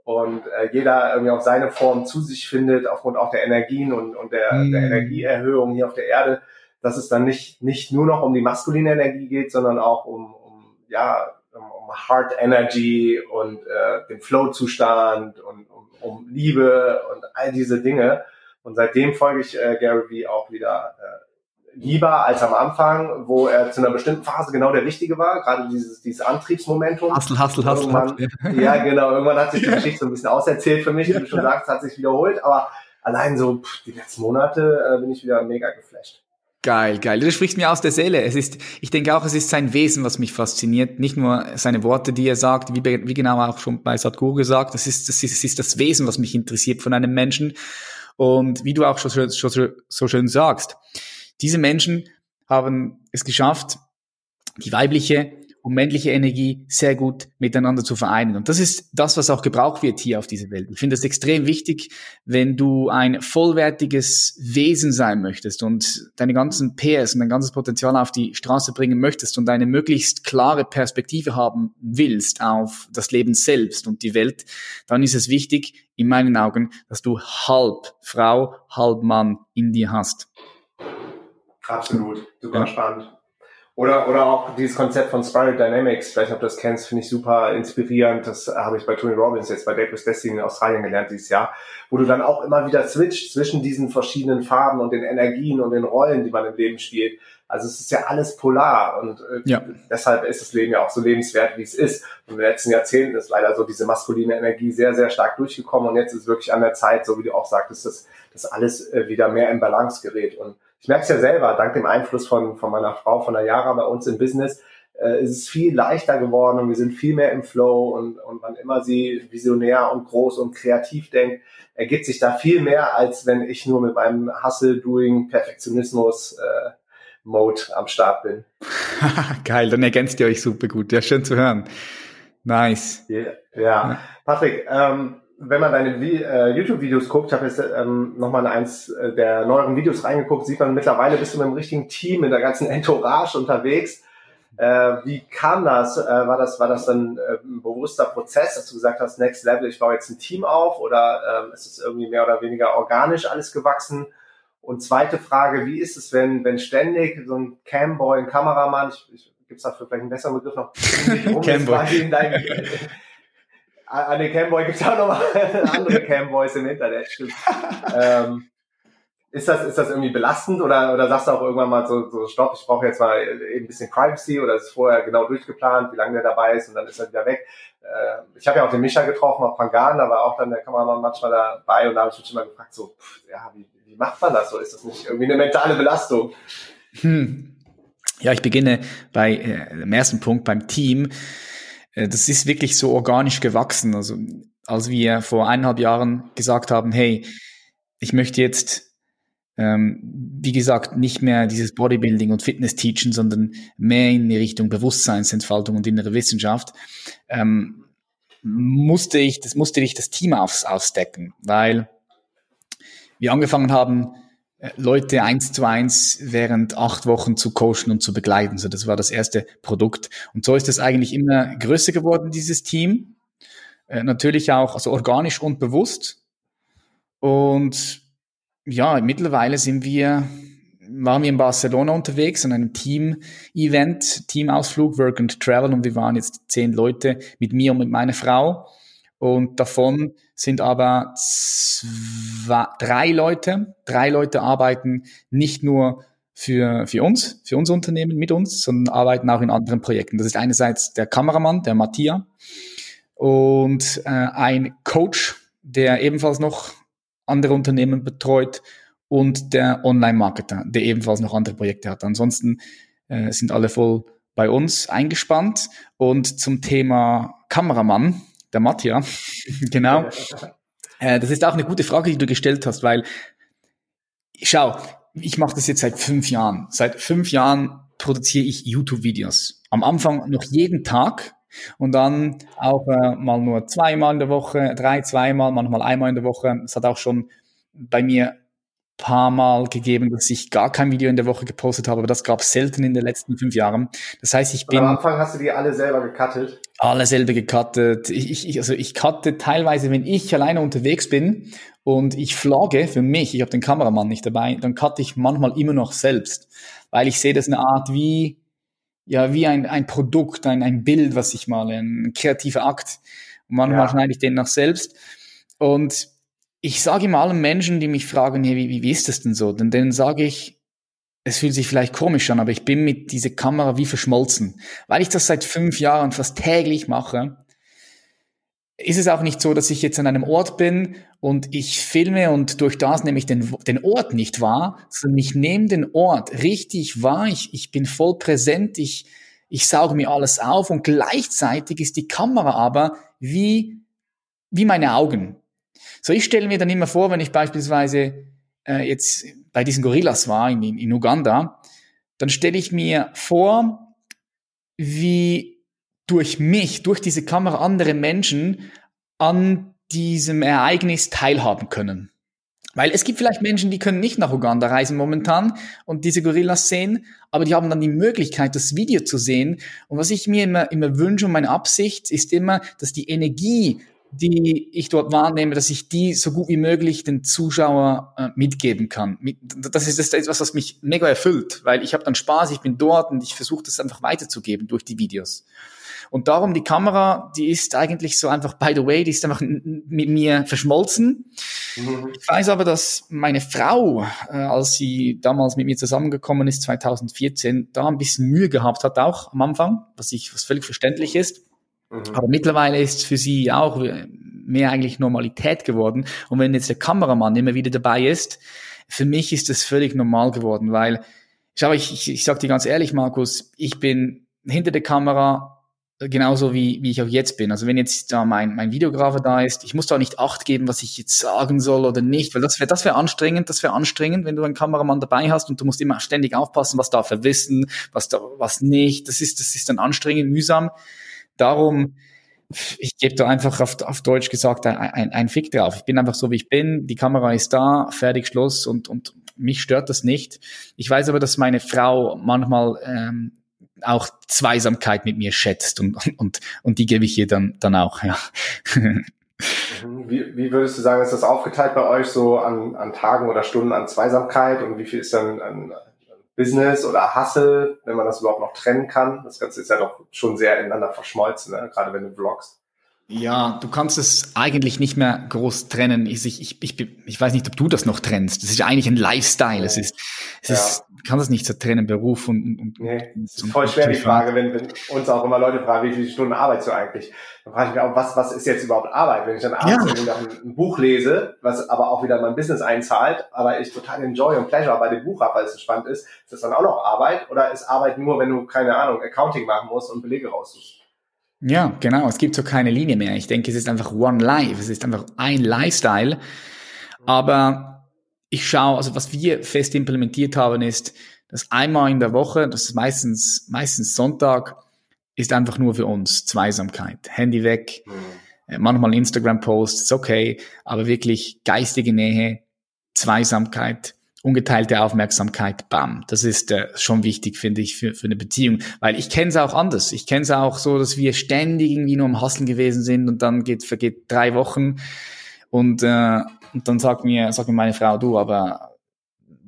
und äh, jeder irgendwie auf seine Form zu sich findet, aufgrund auch der Energien und, und der, mm. der Energieerhöhung hier auf der Erde, dass es dann nicht, nicht nur noch um die maskuline Energie geht, sondern auch um, um ja, um, um Heart Energy und äh, den Flow-Zustand und um, um Liebe und all diese Dinge. Und seitdem folge ich äh, Gary Vee auch wieder äh, lieber als am Anfang, wo er zu einer bestimmten Phase genau der Richtige war, gerade dieses, dieses Antriebsmomentum. Hustle, hustle. hustle. Ja, genau. Irgendwann hat sich die Geschichte so ein bisschen auserzählt für mich, wie du schon sagst, hat sich wiederholt, aber allein so pff, die letzten Monate äh, bin ich wieder mega geflasht. Geil, geil. Du sprichst mir aus der Seele. Es ist, ich denke auch, es ist sein Wesen, was mich fasziniert. Nicht nur seine Worte, die er sagt, wie, wie genau auch schon bei Sadhguru gesagt. Das ist, das ist, das ist das Wesen, was mich interessiert von einem Menschen. Und wie du auch schon, schon so schön sagst, diese Menschen haben es geschafft, die weibliche und männliche Energie sehr gut miteinander zu vereinen. Und das ist das, was auch gebraucht wird hier auf dieser Welt. Ich finde es extrem wichtig, wenn du ein vollwertiges Wesen sein möchtest und deine ganzen PS und dein ganzes Potenzial auf die Straße bringen möchtest und eine möglichst klare Perspektive haben willst auf das Leben selbst und die Welt, dann ist es wichtig, in meinen Augen, dass du halb Frau, halb Mann in dir hast. Absolut, super ja. spannend. Oder, oder auch dieses Konzept von Spiral Dynamics, vielleicht ob du das kennst, finde ich super inspirierend. Das habe ich bei Tony Robbins jetzt bei Date with Destiny in Australien gelernt dieses Jahr, wo du dann auch immer wieder switcht zwischen diesen verschiedenen Farben und den Energien und den Rollen, die man im Leben spielt. Also es ist ja alles polar und äh, ja. deshalb ist das Leben ja auch so lebenswert, wie es ist. Und in den letzten Jahrzehnten ist leider so diese maskuline Energie sehr, sehr stark durchgekommen und jetzt ist es wirklich an der Zeit, so wie du auch sagtest, dass, dass alles äh, wieder mehr in Balance gerät. Und ich merke es ja selber, dank dem Einfluss von, von meiner Frau, von der Jara bei uns im Business, äh, ist es viel leichter geworden und wir sind viel mehr im Flow und, und wann immer sie visionär und groß und kreativ denkt, ergibt sich da viel mehr, als wenn ich nur mit meinem Hustle-Doing, Perfektionismus äh, Mode am Start bin. Geil, dann ergänzt ihr euch super gut. Ja, schön zu hören. Nice. Yeah, ja. ja. Patrick, ähm, wenn man deine äh, YouTube-Videos guckt, ich habe jetzt ähm, nochmal in eins äh, der neueren Videos reingeguckt, sieht man mittlerweile bist du mit einem richtigen Team, mit der ganzen Entourage unterwegs. Äh, wie kam das? Äh, war das? War das dann ein bewusster Prozess, dass du gesagt hast, Next Level, ich baue jetzt ein Team auf oder ähm, ist es irgendwie mehr oder weniger organisch alles gewachsen? Und zweite Frage, wie ist es, wenn, wenn ständig so ein Camboy, ein Kameramann, ich, ich gibt es dafür vielleicht einen besseren Begriff noch, Camboy. in deinem, an den Camboy gibt es auch nochmal andere Camboys im Internet, ähm, ist das, ist das irgendwie belastend oder, oder sagst du auch irgendwann mal so, so stopp, ich brauche jetzt mal ein bisschen Privacy oder ist vorher genau durchgeplant, wie lange der dabei ist und dann ist er wieder weg. Äh, ich habe ja auch den Micha getroffen auf Pangan, da war auch dann der Kameramann manchmal dabei und da habe ich mich immer gefragt, so, pff, ja, wie, wie macht man das so? Ist das nicht irgendwie eine mentale Belastung? Hm. Ja, ich beginne bei äh, dem ersten Punkt, beim Team. Äh, das ist wirklich so organisch gewachsen. Also als wir vor eineinhalb Jahren gesagt haben, hey, ich möchte jetzt, ähm, wie gesagt, nicht mehr dieses Bodybuilding und Fitness teachen, sondern mehr in die Richtung Bewusstseinsentfaltung und innere Wissenschaft, ähm, musste ich, das musste ich das Team aufs, aufstecken, weil wir angefangen haben, Leute eins zu eins während acht Wochen zu coachen und zu begleiten. So, das war das erste Produkt. Und so ist es eigentlich immer größer geworden, dieses Team. Äh, natürlich auch, also organisch und bewusst. Und ja, mittlerweile sind wir, waren wir in Barcelona unterwegs an einem Team-Event, Teamausflug, Work and Travel und wir waren jetzt zehn Leute mit mir und mit meiner Frau. Und davon sind aber zwei, drei Leute, drei Leute arbeiten nicht nur für, für uns, für unser Unternehmen mit uns, sondern arbeiten auch in anderen Projekten. Das ist einerseits der Kameramann, der Matthias, und äh, ein Coach, der ebenfalls noch andere Unternehmen betreut und der Online-Marketer, der ebenfalls noch andere Projekte hat. Ansonsten äh, sind alle voll bei uns eingespannt. Und zum Thema Kameramann, der Matja, genau. Äh, das ist auch eine gute Frage, die du gestellt hast, weil, schau, ich mache das jetzt seit fünf Jahren. Seit fünf Jahren produziere ich YouTube-Videos. Am Anfang noch jeden Tag und dann auch äh, mal nur zweimal in der Woche, drei, zweimal, manchmal einmal in der Woche. Es hat auch schon bei mir paar Mal gegeben, dass ich gar kein Video in der Woche gepostet habe, aber das gab es selten in den letzten fünf Jahren. Das heißt, ich bin. Und am Anfang hast du die alle selber gecuttet? Alle selber gecuttet. Ich, ich, also ich cutte teilweise, wenn ich alleine unterwegs bin und ich vlogge für mich, ich habe den Kameramann nicht dabei, dann cutte ich manchmal immer noch selbst, weil ich sehe das eine Art wie, ja, wie ein, ein Produkt, ein, ein Bild, was ich male, ein kreativer Akt. Und manchmal ja. schneide ich den noch selbst. Und ich sage immer allen Menschen, die mich fragen, hey, wie, wie ist das denn so? Denn denen sage ich, es fühlt sich vielleicht komisch an, aber ich bin mit dieser Kamera wie verschmolzen. Weil ich das seit fünf Jahren fast täglich mache, ist es auch nicht so, dass ich jetzt an einem Ort bin und ich filme und durch das nehme ich den, den Ort nicht wahr, sondern ich nehme den Ort richtig wahr, ich, ich bin voll präsent, ich, ich sauge mir alles auf und gleichzeitig ist die Kamera aber wie, wie meine Augen. So, ich stelle mir dann immer vor, wenn ich beispielsweise äh, jetzt bei diesen Gorillas war in, in Uganda, dann stelle ich mir vor, wie durch mich, durch diese Kamera andere Menschen an diesem Ereignis teilhaben können. Weil es gibt vielleicht Menschen, die können nicht nach Uganda reisen momentan und diese Gorillas sehen, aber die haben dann die Möglichkeit, das Video zu sehen. Und was ich mir immer, immer wünsche und meine Absicht ist immer, dass die Energie, die ich dort wahrnehme, dass ich die so gut wie möglich den Zuschauer äh, mitgeben kann. Das ist, das ist etwas, was mich mega erfüllt, weil ich habe dann Spaß, ich bin dort und ich versuche das einfach weiterzugeben durch die Videos. Und darum die Kamera, die ist eigentlich so einfach, by the way, die ist einfach mit mir verschmolzen. Mhm. Ich weiß aber, dass meine Frau, äh, als sie damals mit mir zusammengekommen ist, 2014, da ein bisschen Mühe gehabt hat, auch am Anfang, was ich, was völlig verständlich ist. Mhm. Aber mittlerweile ist es für sie auch mehr eigentlich Normalität geworden. Und wenn jetzt der Kameramann immer wieder dabei ist, für mich ist das völlig normal geworden, weil, schau, ich, ich, ich sag dir ganz ehrlich, Markus, ich bin hinter der Kamera genauso wie, wie ich auch jetzt bin. Also wenn jetzt da mein, mein Videografer da ist, ich muss da nicht Acht geben, was ich jetzt sagen soll oder nicht, weil das wäre das wäre anstrengend, das wäre anstrengend, wenn du einen Kameramann dabei hast und du musst immer ständig aufpassen, was darf er wissen, was da, was nicht. Das ist, das ist dann anstrengend, mühsam. Darum, ich gebe da einfach auf, auf Deutsch gesagt ein, ein, ein Fick drauf. Ich bin einfach so, wie ich bin. Die Kamera ist da, fertig, Schluss und, und mich stört das nicht. Ich weiß aber, dass meine Frau manchmal ähm, auch Zweisamkeit mit mir schätzt und, und, und die gebe ich ihr dann, dann auch, ja. Mhm. Wie, wie würdest du sagen, ist das aufgeteilt bei euch so an, an Tagen oder Stunden an Zweisamkeit und wie viel ist dann an Business oder Hustle, wenn man das überhaupt noch trennen kann? Das Ganze ist ja doch schon sehr ineinander verschmolzen, ne? gerade wenn du vloggst. Ja, du kannst es eigentlich nicht mehr groß trennen. Ich, ich, ich, ich weiß nicht, ob du das noch trennst. Das ist ja eigentlich ein Lifestyle. Es ist, es ja. ist, kann das nicht so trennen, Beruf und, und Nee, das ist voll schwer die Frage, wenn, wenn uns auch immer Leute fragen, wie viele Stunden arbeitest du eigentlich? Dann frage ich mich auch, was, was ist jetzt überhaupt Arbeit? Wenn ich dann abends ja. ein, ein, Buch lese, was aber auch wieder mein Business einzahlt, aber ich total Enjoy und Pleasure bei dem Buch habe, weil es so spannend ist, ist das dann auch noch Arbeit? Oder ist Arbeit nur, wenn du, keine Ahnung, Accounting machen musst und Belege raussuchst? Ja, genau. Es gibt so keine Linie mehr. Ich denke, es ist einfach One Life. Es ist einfach ein Lifestyle. Aber ich schaue, also was wir fest implementiert haben, ist, dass einmal in der Woche, das ist meistens, meistens Sonntag, ist einfach nur für uns Zweisamkeit. Handy weg, mhm. manchmal Instagram-Posts, okay, aber wirklich geistige Nähe, Zweisamkeit ungeteilte Aufmerksamkeit, bam. Das ist äh, schon wichtig, finde ich, für, für eine Beziehung. Weil ich kenne es auch anders. Ich kenne es auch so, dass wir ständig irgendwie nur am Hasseln gewesen sind und dann geht, vergeht drei Wochen und, äh, und dann sagt mir, sagt mir meine Frau, du, aber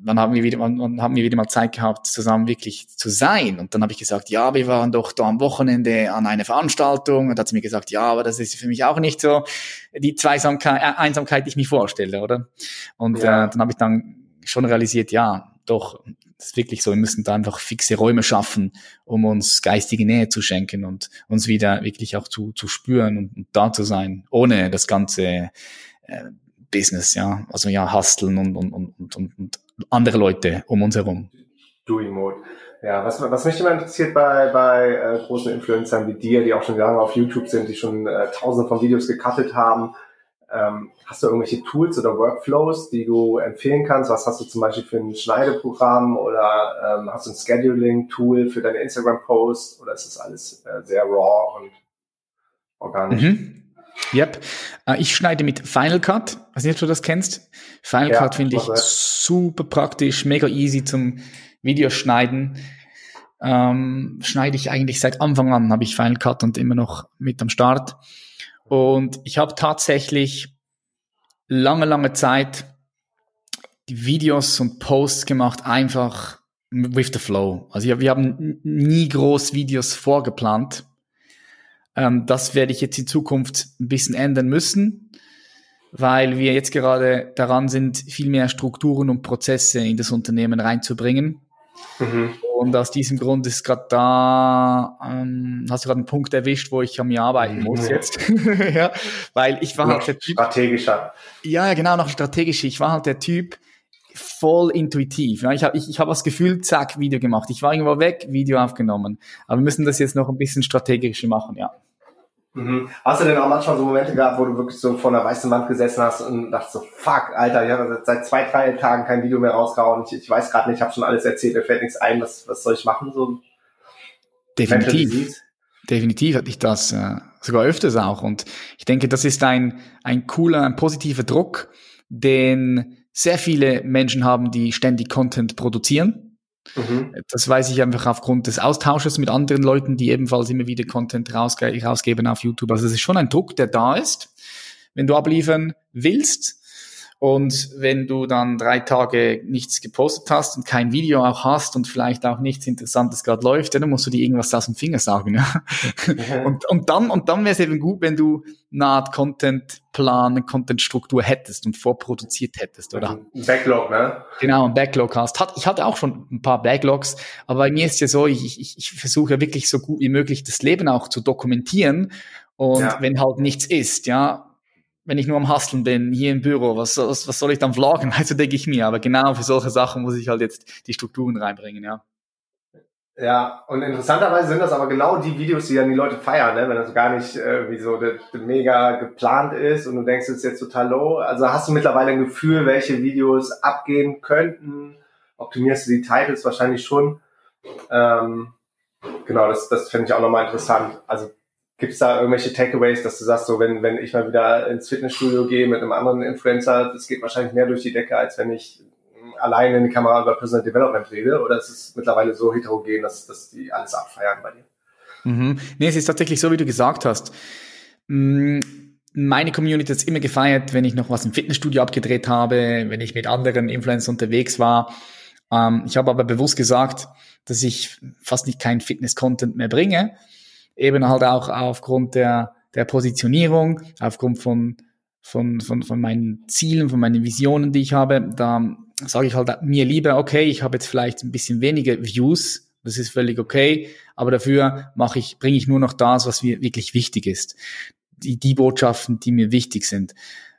wann haben wir wieder, wann haben wir wieder mal Zeit gehabt, zusammen wirklich zu sein? Und dann habe ich gesagt, ja, wir waren doch da am Wochenende an einer Veranstaltung. Und hat sie mir gesagt, ja, aber das ist für mich auch nicht so die Zweisamkeit, äh, Einsamkeit, die ich mir vorstelle, oder? Und ja. äh, dann habe ich dann schon realisiert, ja, doch, das ist wirklich so, wir müssen da einfach fixe Räume schaffen, um uns geistige Nähe zu schenken und uns wieder wirklich auch zu, zu spüren und, und da zu sein, ohne das ganze äh, Business, ja, also ja, Husteln und, und, und, und, und andere Leute um uns herum. Doing Mode. Ja, was, was mich immer interessiert bei, bei äh, großen Influencern wie dir, die auch schon lange auf YouTube sind, die schon äh, tausende von Videos gecuttet haben, ähm, hast du irgendwelche Tools oder Workflows, die du empfehlen kannst? Was hast du zum Beispiel für ein Schneideprogramm oder ähm, hast du ein Scheduling-Tool für deine Instagram-Posts oder ist das alles äh, sehr raw und organisch? Mhm. Yep. Äh, ich schneide mit Final Cut. Weiß nicht, ob du das kennst. Final ja, Cut finde ich super praktisch, mega easy zum Videoschneiden. Ähm, schneide ich eigentlich seit Anfang an, habe ich Final Cut und immer noch mit am Start. Und ich habe tatsächlich lange, lange Zeit die Videos und Posts gemacht, einfach with the flow. Also wir haben nie groß Videos vorgeplant. Ähm, das werde ich jetzt in Zukunft ein bisschen ändern müssen, weil wir jetzt gerade daran sind, viel mehr Strukturen und Prozesse in das Unternehmen reinzubringen. Mhm. Und aus diesem Grund ist gerade da, ähm, hast du gerade einen Punkt erwischt, wo ich an mir arbeiten Mhm. muss jetzt. ja, weil ich war halt der Typ. Strategischer. Ja, ja, genau, noch strategisch. Ich war halt der Typ voll intuitiv. Ja, ich habe ich, ich hab das Gefühl, zack, Video gemacht. Ich war irgendwo weg, Video aufgenommen. Aber wir müssen das jetzt noch ein bisschen strategischer machen, ja. Mhm. Hast du denn auch manchmal so Momente gehabt, wo du wirklich so vor einer weißen Wand gesessen hast und dachtest so, fuck, Alter, ich habe seit zwei, drei Tagen kein Video mehr rausgehauen. Ich, ich weiß gerade nicht, ich habe schon alles erzählt, mir fällt nichts ein, was, was soll ich machen? So Definitiv. Definitiv hatte ich das äh, sogar öfters auch. Und ich denke, das ist ein, ein cooler, ein positiver Druck, den sehr viele Menschen haben, die ständig Content produzieren. Mhm. Das weiß ich einfach aufgrund des Austausches mit anderen Leuten, die ebenfalls immer wieder Content rausge rausgeben auf YouTube. Also es ist schon ein Druck, der da ist, wenn du abliefern willst. Und wenn du dann drei Tage nichts gepostet hast und kein Video auch hast und vielleicht auch nichts Interessantes gerade läuft, dann musst du dir irgendwas aus dem Finger sagen. Ja? Und, und dann, und dann wäre es eben gut, wenn du eine Art Contentplan, Contentstruktur hättest und vorproduziert hättest, oder? Ein Backlog, ne? Genau, ein Backlog hast. Hat, ich hatte auch schon ein paar Backlogs, aber bei mir ist ja so, ich, ich, ich versuche wirklich so gut wie möglich das Leben auch zu dokumentieren. Und Ja. wenn halt nichts ist, ja, wenn ich nur am Hasteln bin, hier im Büro, was, was, was soll ich dann vloggen? Also denke ich mir. Aber genau für solche Sachen muss ich halt jetzt die Strukturen reinbringen, ja. Ja, und interessanterweise sind das aber genau die Videos, die dann die Leute feiern, ne? wenn das gar nicht äh, wie so de, de mega geplant ist und du denkst, es ist jetzt total low. Also hast du mittlerweile ein Gefühl, welche Videos abgehen könnten? Optimierst du die Titles wahrscheinlich schon? Ähm, genau, das, das finde ich auch nochmal interessant. Also gibt es da irgendwelche Takeaways, dass du sagst, so wenn, wenn ich mal wieder ins Fitnessstudio gehe mit einem anderen Influencer, das geht wahrscheinlich mehr durch die Decke, als wenn ich alleine in die Kamera über Personal Development rede? Oder ist es mittlerweile so heterogen, dass, dass die alles abfeiern bei dir? Mhm. Nee, es ist tatsächlich so, wie du gesagt hast. Mm, Meine Community hat es immer gefeiert, wenn ich noch was im Fitnessstudio abgedreht habe, wenn ich mit anderen Influencern unterwegs war. Ähm, ich habe aber bewusst gesagt, dass ich fast nicht kein Fitness-Content mehr bringe. Eben halt auch aufgrund der, der Positionierung, aufgrund von, von, von, von meinen Zielen, von meinen Visionen, die ich habe. Da sage ich halt mir lieber, okay, ich habe jetzt vielleicht ein bisschen weniger Views, das ist völlig okay, aber dafür mache ich, bringe ich nur noch das, was mir wirklich wichtig ist. Die, die Botschaften, die mir wichtig sind.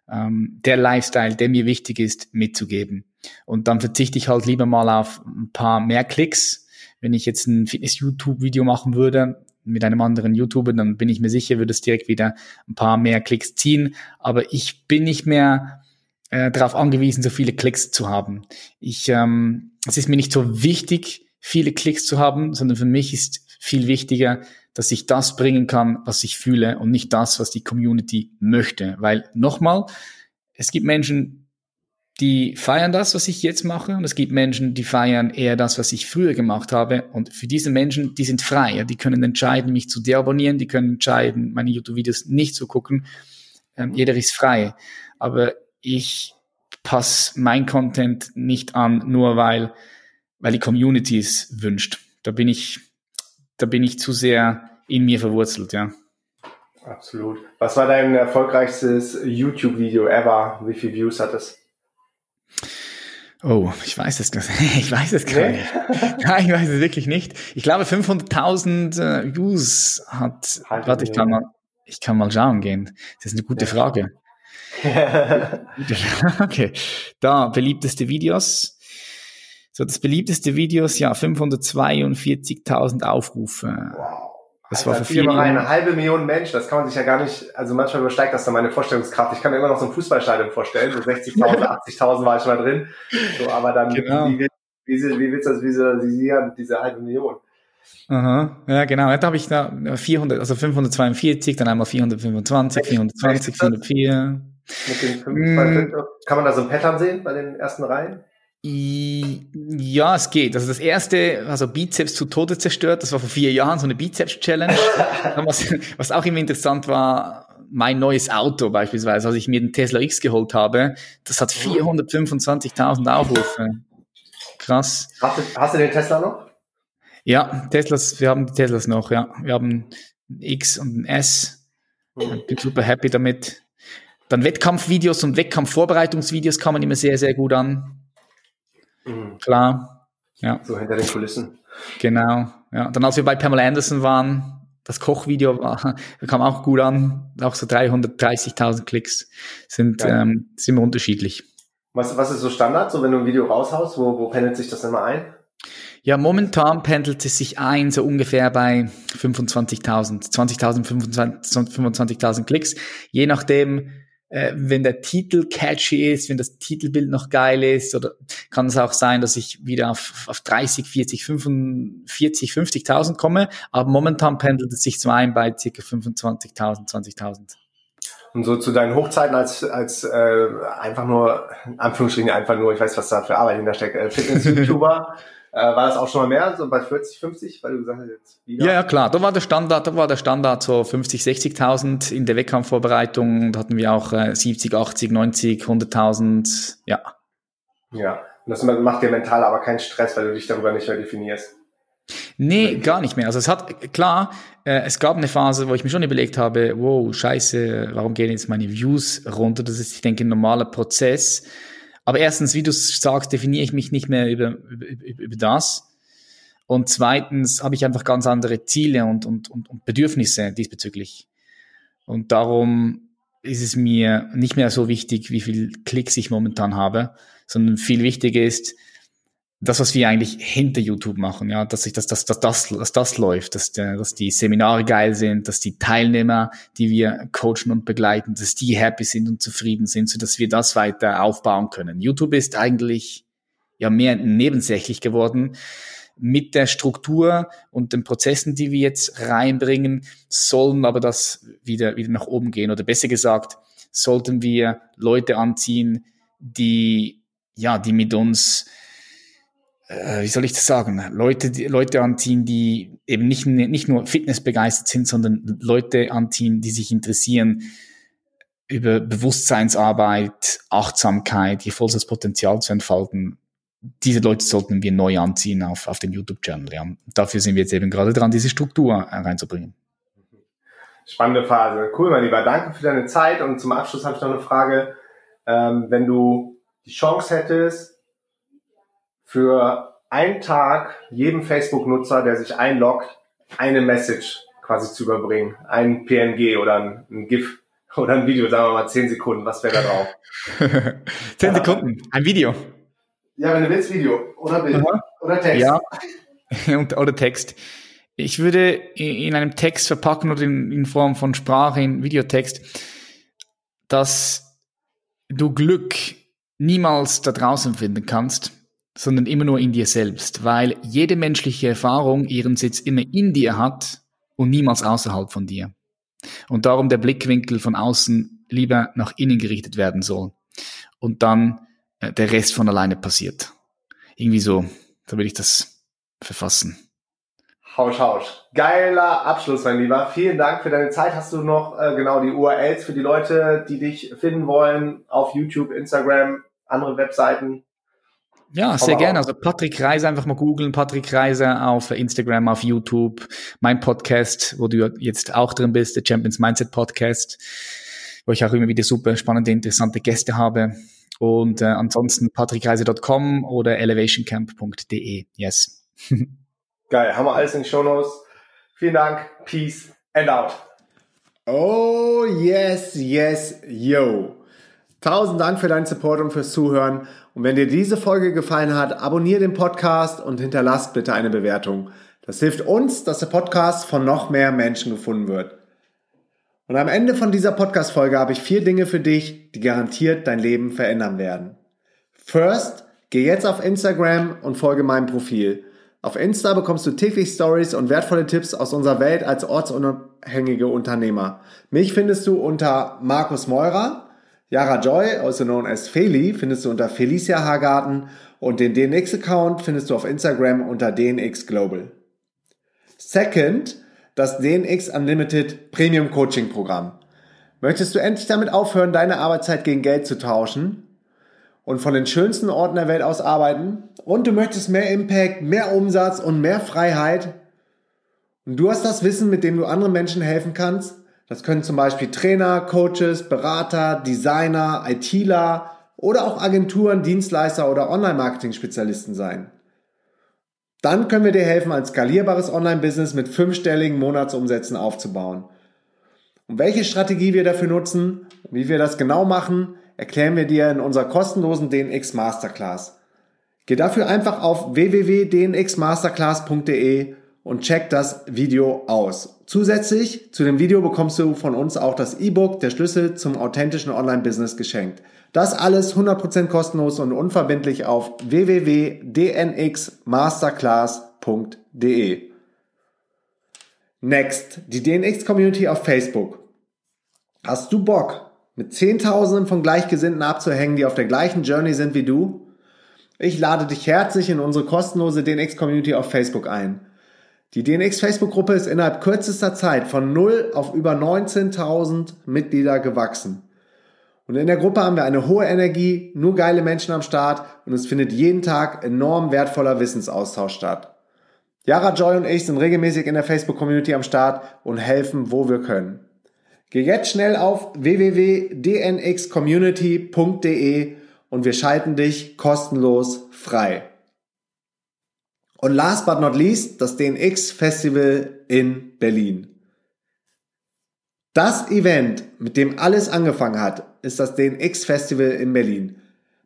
Ähm, der Lifestyle, der mir wichtig ist, mitzugeben. Und dann verzichte ich halt lieber mal auf ein paar mehr Klicks. Wenn ich jetzt ein Fitness-YouTube-Video machen würde mit einem anderen YouTuber, dann bin ich mir sicher, würde es direkt wieder ein paar mehr Klicks ziehen. Aber ich bin nicht mehr äh, darauf angewiesen, so viele Klicks zu haben. Ich, ähm, es ist mir nicht so wichtig, viele Klicks zu haben, sondern für mich ist viel wichtiger, dass ich das bringen kann, was ich fühle und nicht das, was die Community möchte. Weil nochmal, es gibt Menschen, die feiern das, was ich jetzt mache, und es gibt Menschen, die feiern eher das, was ich früher gemacht habe. Und für diese Menschen, die sind frei. Die können entscheiden, mich zu deabonnieren, die können entscheiden, meine YouTube-Videos nicht zu gucken. Ähm, jeder ist frei. Aber ich passe mein Content nicht an, nur weil, weil die Community es wünscht. Da bin ich, da bin ich zu sehr in mir verwurzelt, ja. Absolut. Was war dein erfolgreichstes YouTube-Video ever? Wie viele Views hat es? Oh, ich weiß es gar nicht. Ich weiß es gar Nee? nicht. Nein, ich weiß es wirklich nicht. Ich glaube, 500.000 äh, Views hat. Halbe Warte, ich kann mal, ich kann mal schauen gehen. Das ist eine gute Ja. Frage. Okay, da beliebteste Videos. So, das beliebteste Videos, ja, 542.000 Aufrufe. wow. Das war Alter, für viele eine halbe Million Menschen, das kann man sich ja gar nicht, also manchmal übersteigt das dann meine Vorstellungskraft. Ich kann mir immer noch so ein Fußballstadion vorstellen, so 60.000, 80.000 war ich mal drin. So, aber dann, Genau. wie, wie, wie, wie willst du das visualisieren, diese halbe Million? Aha, ja, genau. Da habe ich da 400, also 542, dann einmal 425, 420, 404. Mit den fünf, Mm. zwei, fünf, kann man da so ein Pattern sehen bei den ersten Reihen? Ja, es geht. Also das erste, also Bizeps zu Tode zerstört, das war vor vier Jahren so eine Bizeps-Challenge. Was, was auch immer interessant war, mein neues Auto beispielsweise, als ich mir den Tesla X geholt habe, das hat 425.000 Aufrufe. Krass. Hast du, hast du den Tesla noch? Ja, Teslas, wir haben die Teslas noch, ja. Wir haben ein X und ein S. Ich bin super happy damit. Dann Wettkampfvideos und Wettkampfvorbereitungsvideos kamen immer sehr, sehr gut an. Mhm. Klar. Ja. So hinter den Kulissen. Genau. Ja. Dann als wir bei Pamela Anderson waren, das Kochvideo war, kam auch gut an, auch so 330.000 Klicks sind, ähm, sind immer unterschiedlich. Was, was ist so Standard, so wenn du ein Video raushaust, wo, wo pendelt sich das immer ein? Ja, momentan pendelt es sich ein, so ungefähr bei 25.000, 20.000, 25.000 Klicks. Je nachdem, äh, wenn der Titel catchy ist, wenn das Titelbild noch geil ist, oder kann es auch sein, dass ich wieder auf, auf 30, 40, 45, 50.000 komme. Aber momentan pendelt es sich so ein bei ca. 25.000, 20.000. Und so zu deinen Hochzeiten als, als äh, einfach nur, Anführungsstrichen einfach nur, ich weiß, was da für Arbeit hintersteckt, äh, Fitness-YouTuber, Äh, war das auch schon mal mehr, so bei 40, 50, weil du gesagt hast, jetzt wieder? Ja, ja, klar. Da war der Standard, da war der Standard so 50, 60.000 in der Wettkampfvorbereitung. Da hatten wir auch äh, 70, 80, 90, 100.000, ja. Ja. Und das macht dir mental aber keinen Stress, weil du dich darüber nicht mehr definierst. Nee, gar nicht mehr. Also es hat, klar, äh, es gab eine Phase, wo ich mir schon überlegt habe, wow, scheiße, warum gehen jetzt meine Views runter? Das ist, ich denke, ein normaler Prozess. Aber erstens, wie du sagst, definiere ich mich nicht mehr über, über, über das. Und zweitens habe ich einfach ganz andere Ziele und, und, und, und Bedürfnisse diesbezüglich. Und darum ist es mir nicht mehr so wichtig, wie viel Klicks ich momentan habe, sondern viel wichtiger ist, das, was wir eigentlich hinter YouTube machen, ja, dass ich, dass, dass, dass, das, dass das läuft, dass, dass die Seminare geil sind, dass die Teilnehmer, die wir coachen und begleiten, dass die happy sind und zufrieden sind, so dass wir das weiter aufbauen können. YouTube ist eigentlich ja mehr nebensächlich geworden. Mit der Struktur und den Prozessen, die wir jetzt reinbringen, sollen aber das wieder, wieder nach oben gehen. Oder besser gesagt, sollten wir Leute anziehen, die, ja, die mit uns wie soll ich das sagen, Leute, die, Leute anziehen, die eben nicht, nicht nur Fitness begeistert sind, sondern Leute anziehen, die sich interessieren über Bewusstseinsarbeit, Achtsamkeit, ihr volles Potenzial zu entfalten. Diese Leute sollten wir neu anziehen auf, auf dem YouTube-Channel. Ja. Dafür sind wir jetzt eben gerade dran, diese Struktur reinzubringen. Spannende Phase. Cool, mein Lieber. Danke für deine Zeit. Und zum Abschluss habe ich noch eine Frage. Ähm, wenn du die Chance hättest, für einen Tag jedem Facebook-Nutzer, der sich einloggt, eine Message quasi zu überbringen. Ein PNG oder ein, ein GIF oder ein Video, sagen wir mal zehn Sekunden. Was wäre da drauf? zehn Sekunden, ein Video. Ja, wenn du willst, Video oder Bild Aha. oder Text. Ja, oder Text. Ich würde in einem Text verpacken oder in, in Form von Sprache, in Videotext, dass du Glück niemals da draußen finden kannst, sondern immer nur in dir selbst, weil jede menschliche Erfahrung ihren Sitz immer in dir hat und niemals außerhalb von dir. Und darum der Blickwinkel von außen lieber nach innen gerichtet werden soll. Und dann äh, der Rest von alleine passiert. Irgendwie so, da will ich das verfassen. Hausch, hausch. Geiler Abschluss, mein Lieber. Vielen Dank für deine Zeit. Hast du noch äh, genau die URLs für die Leute, die dich finden wollen auf YouTube, Instagram, andere Webseiten? Ja, sehr gerne. Also Patrick Reiser einfach mal googeln, Patrick Reiser auf Instagram, auf YouTube, mein Podcast, wo du jetzt auch drin bist, der Champions Mindset Podcast, wo ich auch immer wieder super spannende, interessante Gäste habe. Und äh, ansonsten patrickreiser.com oder elevationcamp.de. Yes. Geil, haben wir alles in den Show Notes. Vielen Dank, Peace and out. Oh yes, yes, yo. Tausend Dank für deinen Support und fürs Zuhören. Und wenn dir diese Folge gefallen hat, abonniere den Podcast und hinterlass bitte eine Bewertung. Das hilft uns, dass der Podcast von noch mehr Menschen gefunden wird. Und am Ende von dieser Podcast-Folge habe ich vier Dinge für dich, die garantiert dein Leben verändern werden. First, geh jetzt auf Instagram und folge meinem Profil. Auf Insta bekommst du täglich Stories und wertvolle Tipps aus unserer Welt als ortsunabhängige Unternehmer. Mich findest du unter Markus Meurer Yara Joy, also known as Feli, findest du unter Felicia Hagarten und den DNX-Account findest du auf Instagram unter DNX Global. Second, das DNX Unlimited Premium Coaching Programm. Möchtest du endlich damit aufhören, deine Arbeitszeit gegen Geld zu tauschen und von den schönsten Orten der Welt aus arbeiten? Und du möchtest mehr Impact, mehr Umsatz und mehr Freiheit? Und du hast das Wissen, mit dem du anderen Menschen helfen kannst? Das können zum Beispiel Trainer, Coaches, Berater, Designer, ITler oder auch Agenturen, Dienstleister oder Online-Marketing-Spezialisten sein. Dann können wir dir helfen, ein skalierbares Online-Business mit fünfstelligen Monatsumsätzen aufzubauen. Und welche Strategie wir dafür nutzen, wie wir das genau machen, erklären wir dir in unserer kostenlosen DNX Masterclass. Geh dafür einfach auf www.dnxmasterclass.de und check das Video aus. Zusätzlich zu dem Video bekommst du von uns auch das E-Book Der Schlüssel zum authentischen Online-Business geschenkt. Das alles 100% kostenlos und unverbindlich auf www.dnxmasterclass.de. Next, die DNX Community auf Facebook. Hast du Bock, mit Zehntausenden von Gleichgesinnten abzuhängen, die auf der gleichen Journey sind wie du? Ich lade dich herzlich in unsere kostenlose DNX Community auf Facebook ein. Die DNX Facebook-Gruppe ist innerhalb kürzester Zeit von 0 auf über 19.000 Mitglieder gewachsen. Und in der Gruppe haben wir eine hohe Energie, nur geile Menschen am Start und es findet jeden Tag enorm wertvoller Wissensaustausch statt. Yara Joy und ich sind regelmäßig in der Facebook-Community am Start und helfen, wo wir können. Geh jetzt schnell auf www.dnxcommunity.de und wir schalten dich kostenlos frei. Und last but not least, das DNX Festival in Berlin. Das Event, mit dem alles angefangen hat, ist das DNX Festival in Berlin.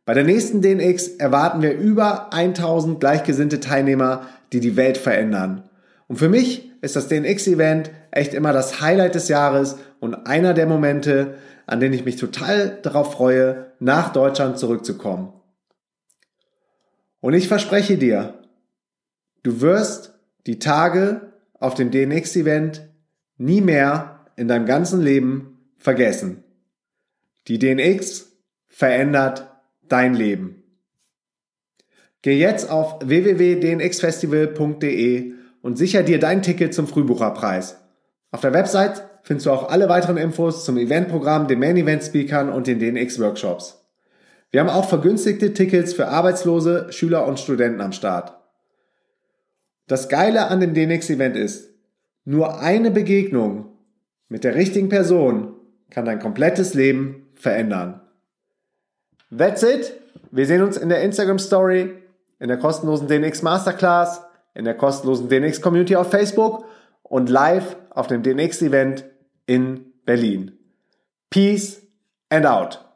Bei der nächsten DNX erwarten wir über 1000 gleichgesinnte Teilnehmer, die die Welt verändern. Und für mich ist das DNX Event echt immer das Highlight des Jahres und einer der Momente, an denen ich mich total darauf freue, nach Deutschland zurückzukommen. Und ich verspreche dir, du wirst die Tage auf dem DNX Event nie mehr in deinem ganzen Leben vergessen. Die DNX verändert dein Leben. Geh jetzt auf www.dnxfestival.de und sicher dir dein Ticket zum Frühbucherpreis. Auf der Website findest du auch alle weiteren Infos zum Eventprogramm, den Main Event Speakern und den DNX Workshops. Wir haben auch vergünstigte Tickets für Arbeitslose, Schüler und Studenten am Start. Das Geile an dem DNX Event ist, nur eine Begegnung mit der richtigen Person kann dein komplettes Leben verändern. That's it. Wir sehen uns in der Instagram Story, in der kostenlosen DNX Masterclass, in der kostenlosen DNX Community auf Facebook und live auf dem DNX Event in Berlin. Peace and out.